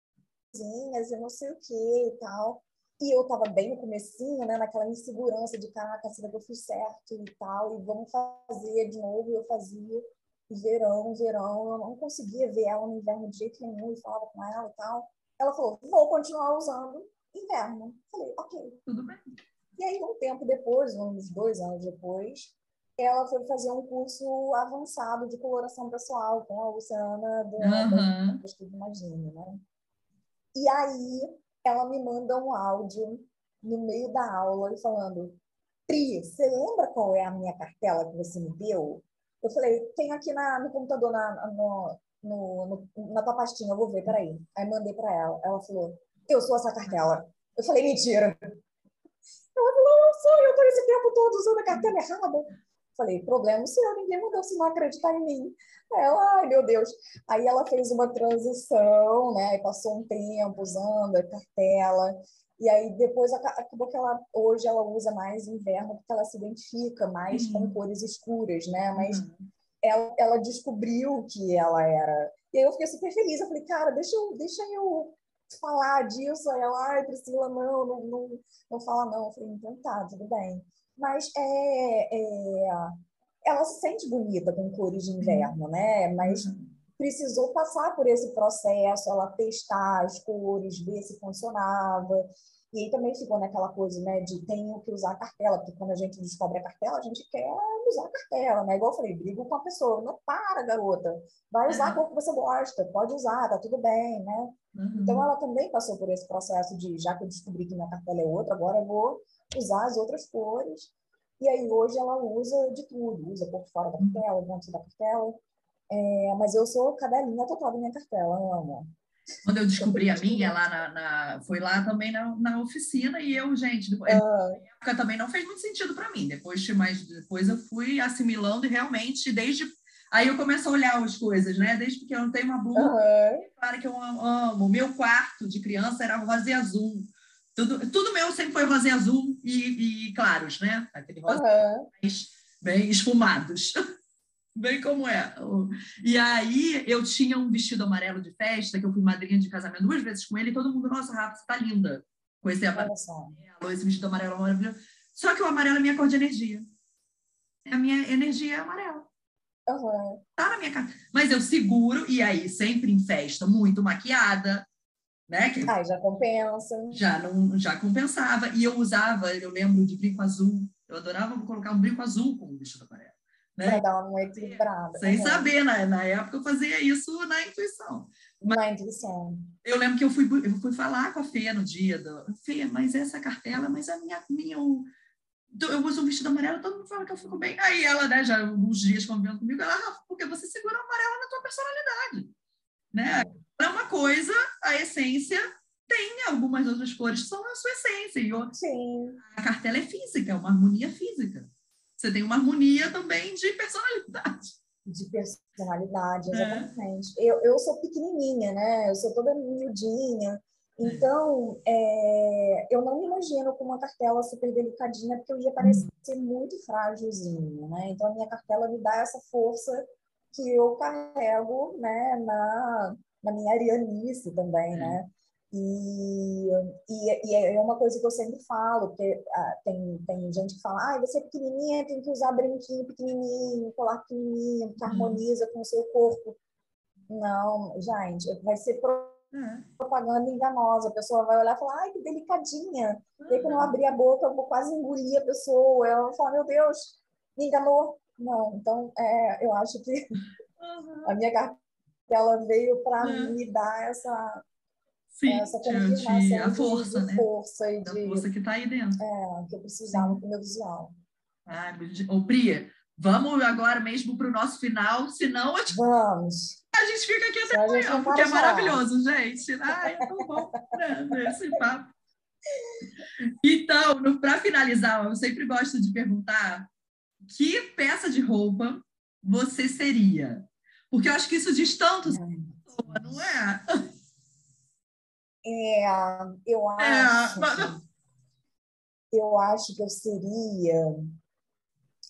S2: e não sei o que e tal. E eu estava bem no comecinho, né, naquela insegurança de, caraca, será que eu fiz certo e tal, e vamos fazer de novo, e eu fazia, verão, verão, eu não conseguia ver ela no inverno de jeito nenhum, e falava com ela e tal. Ela falou, vou continuar usando inverno. Falei, ok.
S1: Tudo bem.
S2: E aí, um tempo depois, uns dois anos depois, ela foi fazer um curso avançado de coloração pessoal com a Luciana do uhum. Estudo Imagine, né? E aí, ela me manda um áudio no meio da aula e falando: Pri, você lembra qual é a minha cartela que você me deu? Eu falei: tem aqui na, no computador, na, no, no, na tua pastinha, eu vou ver, peraí. Aí mandei para ela. Ela falou: eu sou essa cartela. Eu falei: mentira. Ela falou: eu sou, eu tô esse tempo todo usando a cartela errada. Falei, problema seu, ninguém mandou se não acreditar em mim. Ela, ai meu Deus. Aí ela fez uma transição, né? Passou um tempo usando a cartela. E aí depois acabou que ela hoje ela usa mais inverno porque ela se identifica mais uhum. com cores escuras, né? Mas uhum. ela, ela descobriu que ela era. E aí eu fiquei super feliz. Eu falei, cara, deixa eu, deixa eu falar disso. Aí ela, ai, Priscila, não, não, não, não fala não. Eu falei, então tá, tudo bem mas é, é, ela se sente bonita com cores de inverno, né? Mas uhum. Precisou passar por esse processo, ela testar as cores, ver se funcionava. E aí também ficou naquela coisa, né, de tenho que usar a cartela, porque quando a gente descobre a cartela, a gente quer usar a cartela, né? Igual eu falei, brigo com a pessoa, não para, garota, vai usar a cor que você gosta, pode usar, tá tudo bem, né? Uhum. Então ela também passou por esse processo de, já que eu descobri que minha cartela é outra, agora eu vou usar as outras cores. E aí hoje ela usa de tudo, usa por fora da cartela, dentro da cartela. É, mas eu sou cadelinha total da minha cartela, amo.
S1: Quando eu descobri a minha lá na, na foi lá também na, na, oficina e eu, gente, depois, na época também não fez muito sentido para mim. Depois, mas depois eu fui assimilando e realmente desde aí eu começo a olhar as coisas, né? Desde que eu não tenho uma blusa, uhum. claro que eu amo. Meu quarto de criança era rosa azul. Tudo, tudo meu sempre foi rosa azul e, e claros, né? Aquele rosa uhum. bem esfumados. bem como é. E aí eu tinha um vestido amarelo de festa, que eu fui madrinha de casamento duas vezes com ele, e todo mundo, nossa, Rafa, você tá linda com esse amarelo, esse vestido amarelo maravilhoso. Só que o amarelo é minha cor de energia. A minha energia é amarela.
S2: Uhum.
S1: Tá na minha cara. Mas eu seguro, e aí, sempre em festa, muito maquiada, né? Que
S2: Ai, já compensa.
S1: Já, não, já compensava. E eu usava, eu lembro de brinco azul. Eu adorava colocar um brinco azul com o vestido amarelo.
S2: Né? Para dar uma equilibrada.
S1: Sem uhum. saber, na, na época eu fazia isso na intuição.
S2: Mas na intuição.
S1: Eu lembro que eu fui, eu fui falar com a Fê no dia do. Fê, mas essa cartela, mas a minha. minha eu uso um vestido amarelo, todo mundo fala que eu fico bem. Aí ela, né, já alguns dias convivendo comigo, ela, Rafa, porque você segura o amarelo na tua personalidade. Né? É uma coisa, a essência tem algumas outras cores que são a sua essência. E a cartela é física, é uma harmonia física. Você tem uma harmonia também de personalidade.
S2: De personalidade, é. exatamente. É. Eu, eu sou pequenininha, né? Eu sou toda miudinha. É. Então, é, eu não me imagino com uma cartela super delicadinha, porque eu ia parecer hum. muito frágilzinha, né? Então, a minha cartela me dá essa força que eu carrego, né, na, na minha arianice também, né? E, e, e, é uma coisa que eu sempre falo, porque ah, tem, tem gente que fala, ah, você é pequenininha, tem que usar brinquinho pequenininho, colar pequenininho, que uhum. harmoniza com o seu corpo. Não, gente, vai ser uhum. propaganda enganosa. A pessoa vai olhar e falar, ai, que delicadinha. Uhum. E aí, quando eu abrir a boca, eu vou quase engolir a pessoa. Ela vai falar, meu Deus, me enganou. Não, então, é, eu acho que a minha cartela veio para me dar essa
S1: Sim, essa confirmação de, a força,
S2: de,
S1: né?
S2: força e
S1: da de força que está aí dentro.
S2: É, que eu precisava para o meu visual.
S1: Ai, ô, Bria, vamos agora mesmo para o nosso final, senão a gente...
S2: Vamos.
S1: A gente fica aqui até amanhã, porque é maravilhoso, gente. Ai, é tão bom né, esse papo. Então, para finalizar, eu sempre gosto de perguntar que peça de roupa você seria? Porque eu acho que isso diz tanto pessoa, não é?
S2: É, eu é, acho. Mas... Eu acho que eu seria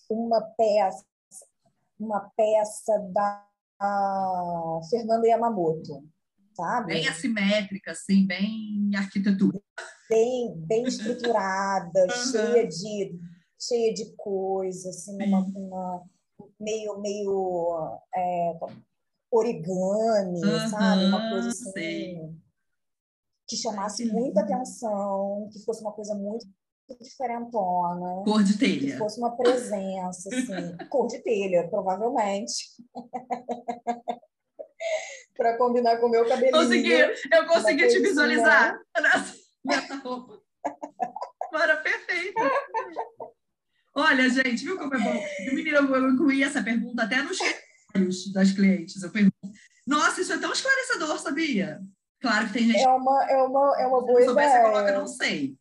S2: uma peça, uma peça da Fernanda Yamamoto, sabe?
S1: Bem assimétrica, assim, bem arquitetura.
S2: Bem, bem estruturada, uhum. cheia de cheia de coisa, assim, uma, uma, meio meio é, origami, uhum, sabe? Uma coisa assim. Sei que chamasse muita atenção, que fosse uma coisa muito diferentona.
S1: Cor de telha.
S2: Que fosse uma presença, assim. cor de telha, provavelmente. para combinar com o meu cabelinho.
S1: Consegui, eu consegui te visualizar nessa roupa. Mara, perfeita. Olha, gente, viu como é bom? Menina, eu incluí essa pergunta até nos comentários das clientes. Eu pergunto, nossa, isso é tão esclarecedor, sabia? Claro que tem gente.
S2: É uma, é uma, é uma boa
S1: se ideia. Você coloca, não sei.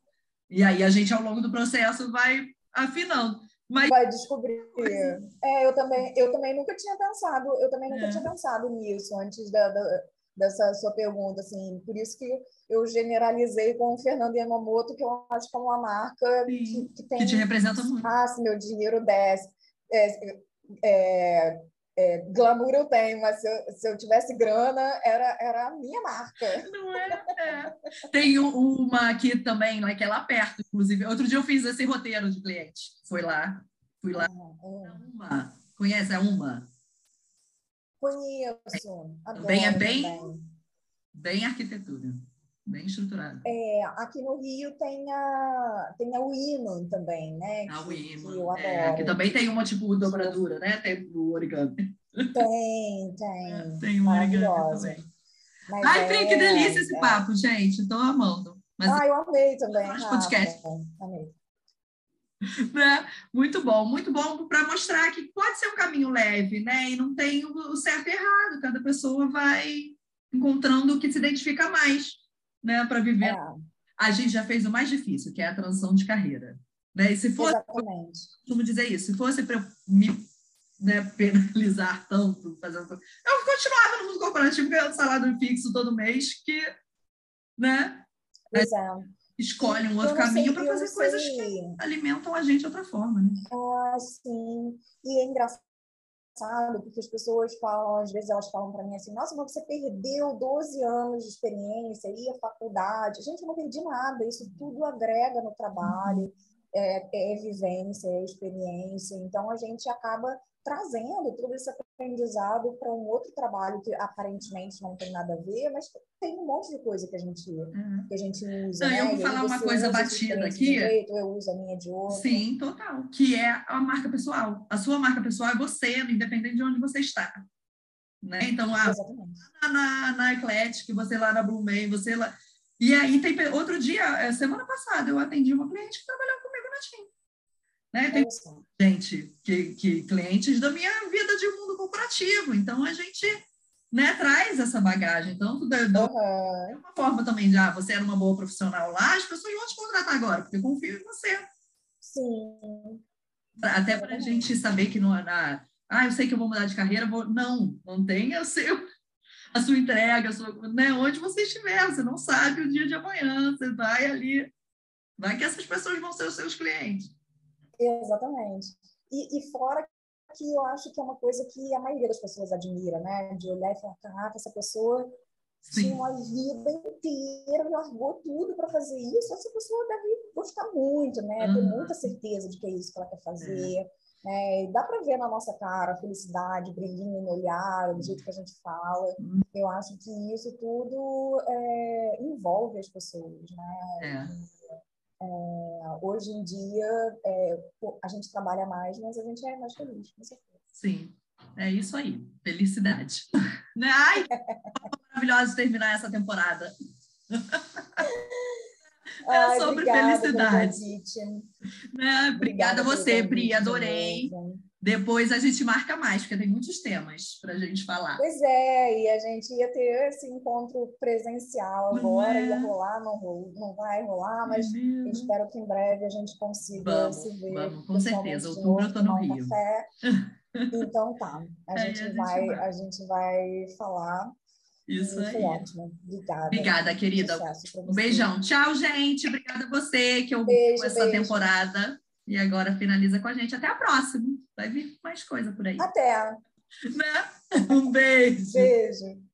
S1: E aí a gente, ao longo do processo, vai afinando. Mas...
S2: Vai descobrir. É, eu também, eu também nunca tinha pensado, eu também nunca é. tinha pensado nisso antes da, da, dessa sua pergunta, assim. Por isso que eu generalizei com o Fernando Yamamoto, que eu acho que é uma marca que, que, tem.
S1: Que te representa muito.
S2: Ah, se meu dinheiro desce. É, é, é, glamour eu tenho, mas se eu, se eu, tivesse grana, era, era a minha marca.
S1: Não é? é. Tem uma aqui também, né, que é lá perto, inclusive. Outro dia eu fiz esse roteiro de cliente. Foi lá. Fui lá. Ah, é. Uma. Conhece a Uma?
S2: Conheço. Adoro
S1: bem, é bem, bem arquitetura bem estruturado.
S2: É, aqui no Rio tem a, tem a Wiman também, né?
S1: A Wiman, é, que também tem uma tipo dobradura, né? Tem o origami.
S2: Tem, tem. É,
S1: tem um origami também. Mas Ai, é, que delícia esse é. papo, gente. Estou amando.
S2: Mas ah, eu amei também.
S1: podcast.
S2: Amei.
S1: Né? Muito bom, muito bom para mostrar que pode ser um caminho leve, né? E não tem o certo e errado, cada pessoa vai encontrando o que se identifica mais, né, para viver. É. A gente já fez o mais difícil, que é a transição de carreira. Né? E se fosse,
S2: Exatamente.
S1: como dizer isso, se fosse para me né, penalizar tanto, fazendo eu continuava no mundo corporativo ganhando salário fixo todo mês, que né,
S2: é.
S1: escolhe um outro caminho para fazer coisas que alimentam a gente de outra forma. Né?
S2: Ah, sim. E é engraçado porque as pessoas falam, às vezes elas falam para mim assim, nossa, mas você perdeu 12 anos de experiência, e a faculdade. Gente, eu não perdi nada, isso tudo agrega no trabalho. É, é vivência, é experiência. Então, a gente acaba trazendo todo esse aprendizado para um outro trabalho que aparentemente não tem nada a ver, mas tem um monte de coisa que a gente, uhum. que a gente usa.
S1: Não, né? Eu vou falar uma coisa batida aqui.
S2: Jeito, eu uso a minha de outro.
S1: Sim, total. Que é a marca pessoal. A sua marca pessoal é você, independente de onde você está. Né? Então, ah, na, na, na Eclectic, você lá na Blue May, você lá. E aí, tem outro dia, é, semana passada, eu atendi uma cliente que trabalhou né? Tem gente, que, que, clientes da minha vida de mundo corporativo. Então, a gente né, traz essa bagagem. Então, da, da, uhum. é uma forma também de, ah, você era uma boa profissional lá, as pessoas vão te contratar agora, porque confio em você.
S2: Sim.
S1: Até para a gente saber que não é, ah, ah, eu sei que eu vou mudar de carreira, vou... não, não tenha seu, a sua entrega, a sua, né, onde você estiver, você não sabe o dia de amanhã, você vai ali, vai que essas pessoas vão ser os seus clientes.
S2: Exatamente. E, e fora que eu acho que é uma coisa que a maioria das pessoas admira, né? De olhar e falar, caraca, essa pessoa Sim. tinha uma vida inteira, largou tudo para fazer isso. Essa pessoa deve gostar muito, né? Uhum. Ter muita certeza de que é isso que ela quer fazer. É. Né? Dá para ver na nossa cara a felicidade, brilhinho no olhar, do jeito que a gente fala. Uhum. Eu acho que isso tudo é, envolve as pessoas, né?
S1: É.
S2: É, hoje em dia, é, a gente trabalha mais, mas a gente é mais feliz, com certeza.
S1: Sim, é isso aí. Felicidade. né? Ai, maravilhoso terminar essa temporada. é
S2: Ai,
S1: sobre felicidade. Né? Obrigada, obrigada a você, Pri, adorei. Depois a gente marca mais, porque tem muitos temas para a gente falar.
S2: Pois é, e a gente ia ter esse encontro presencial agora, é. ia rolar, não, não vai rolar, mas é espero que em breve a gente consiga
S1: vamos,
S2: se ver.
S1: Vamos, com certeza. Outubro eu estou no Rio.
S2: Café. Então tá, a, é, gente, a gente vai, vai, a gente vai falar.
S1: Isso aí.
S2: Foi ótimo. Obrigada.
S1: Obrigada, querida. Um beijão. Tchau, gente. Obrigada a você que ouviu essa beijo. temporada. E agora finaliza com a gente. Até a próxima. Vai vir mais coisa por aí.
S2: Até.
S1: Né? Um beijo.
S2: Beijo.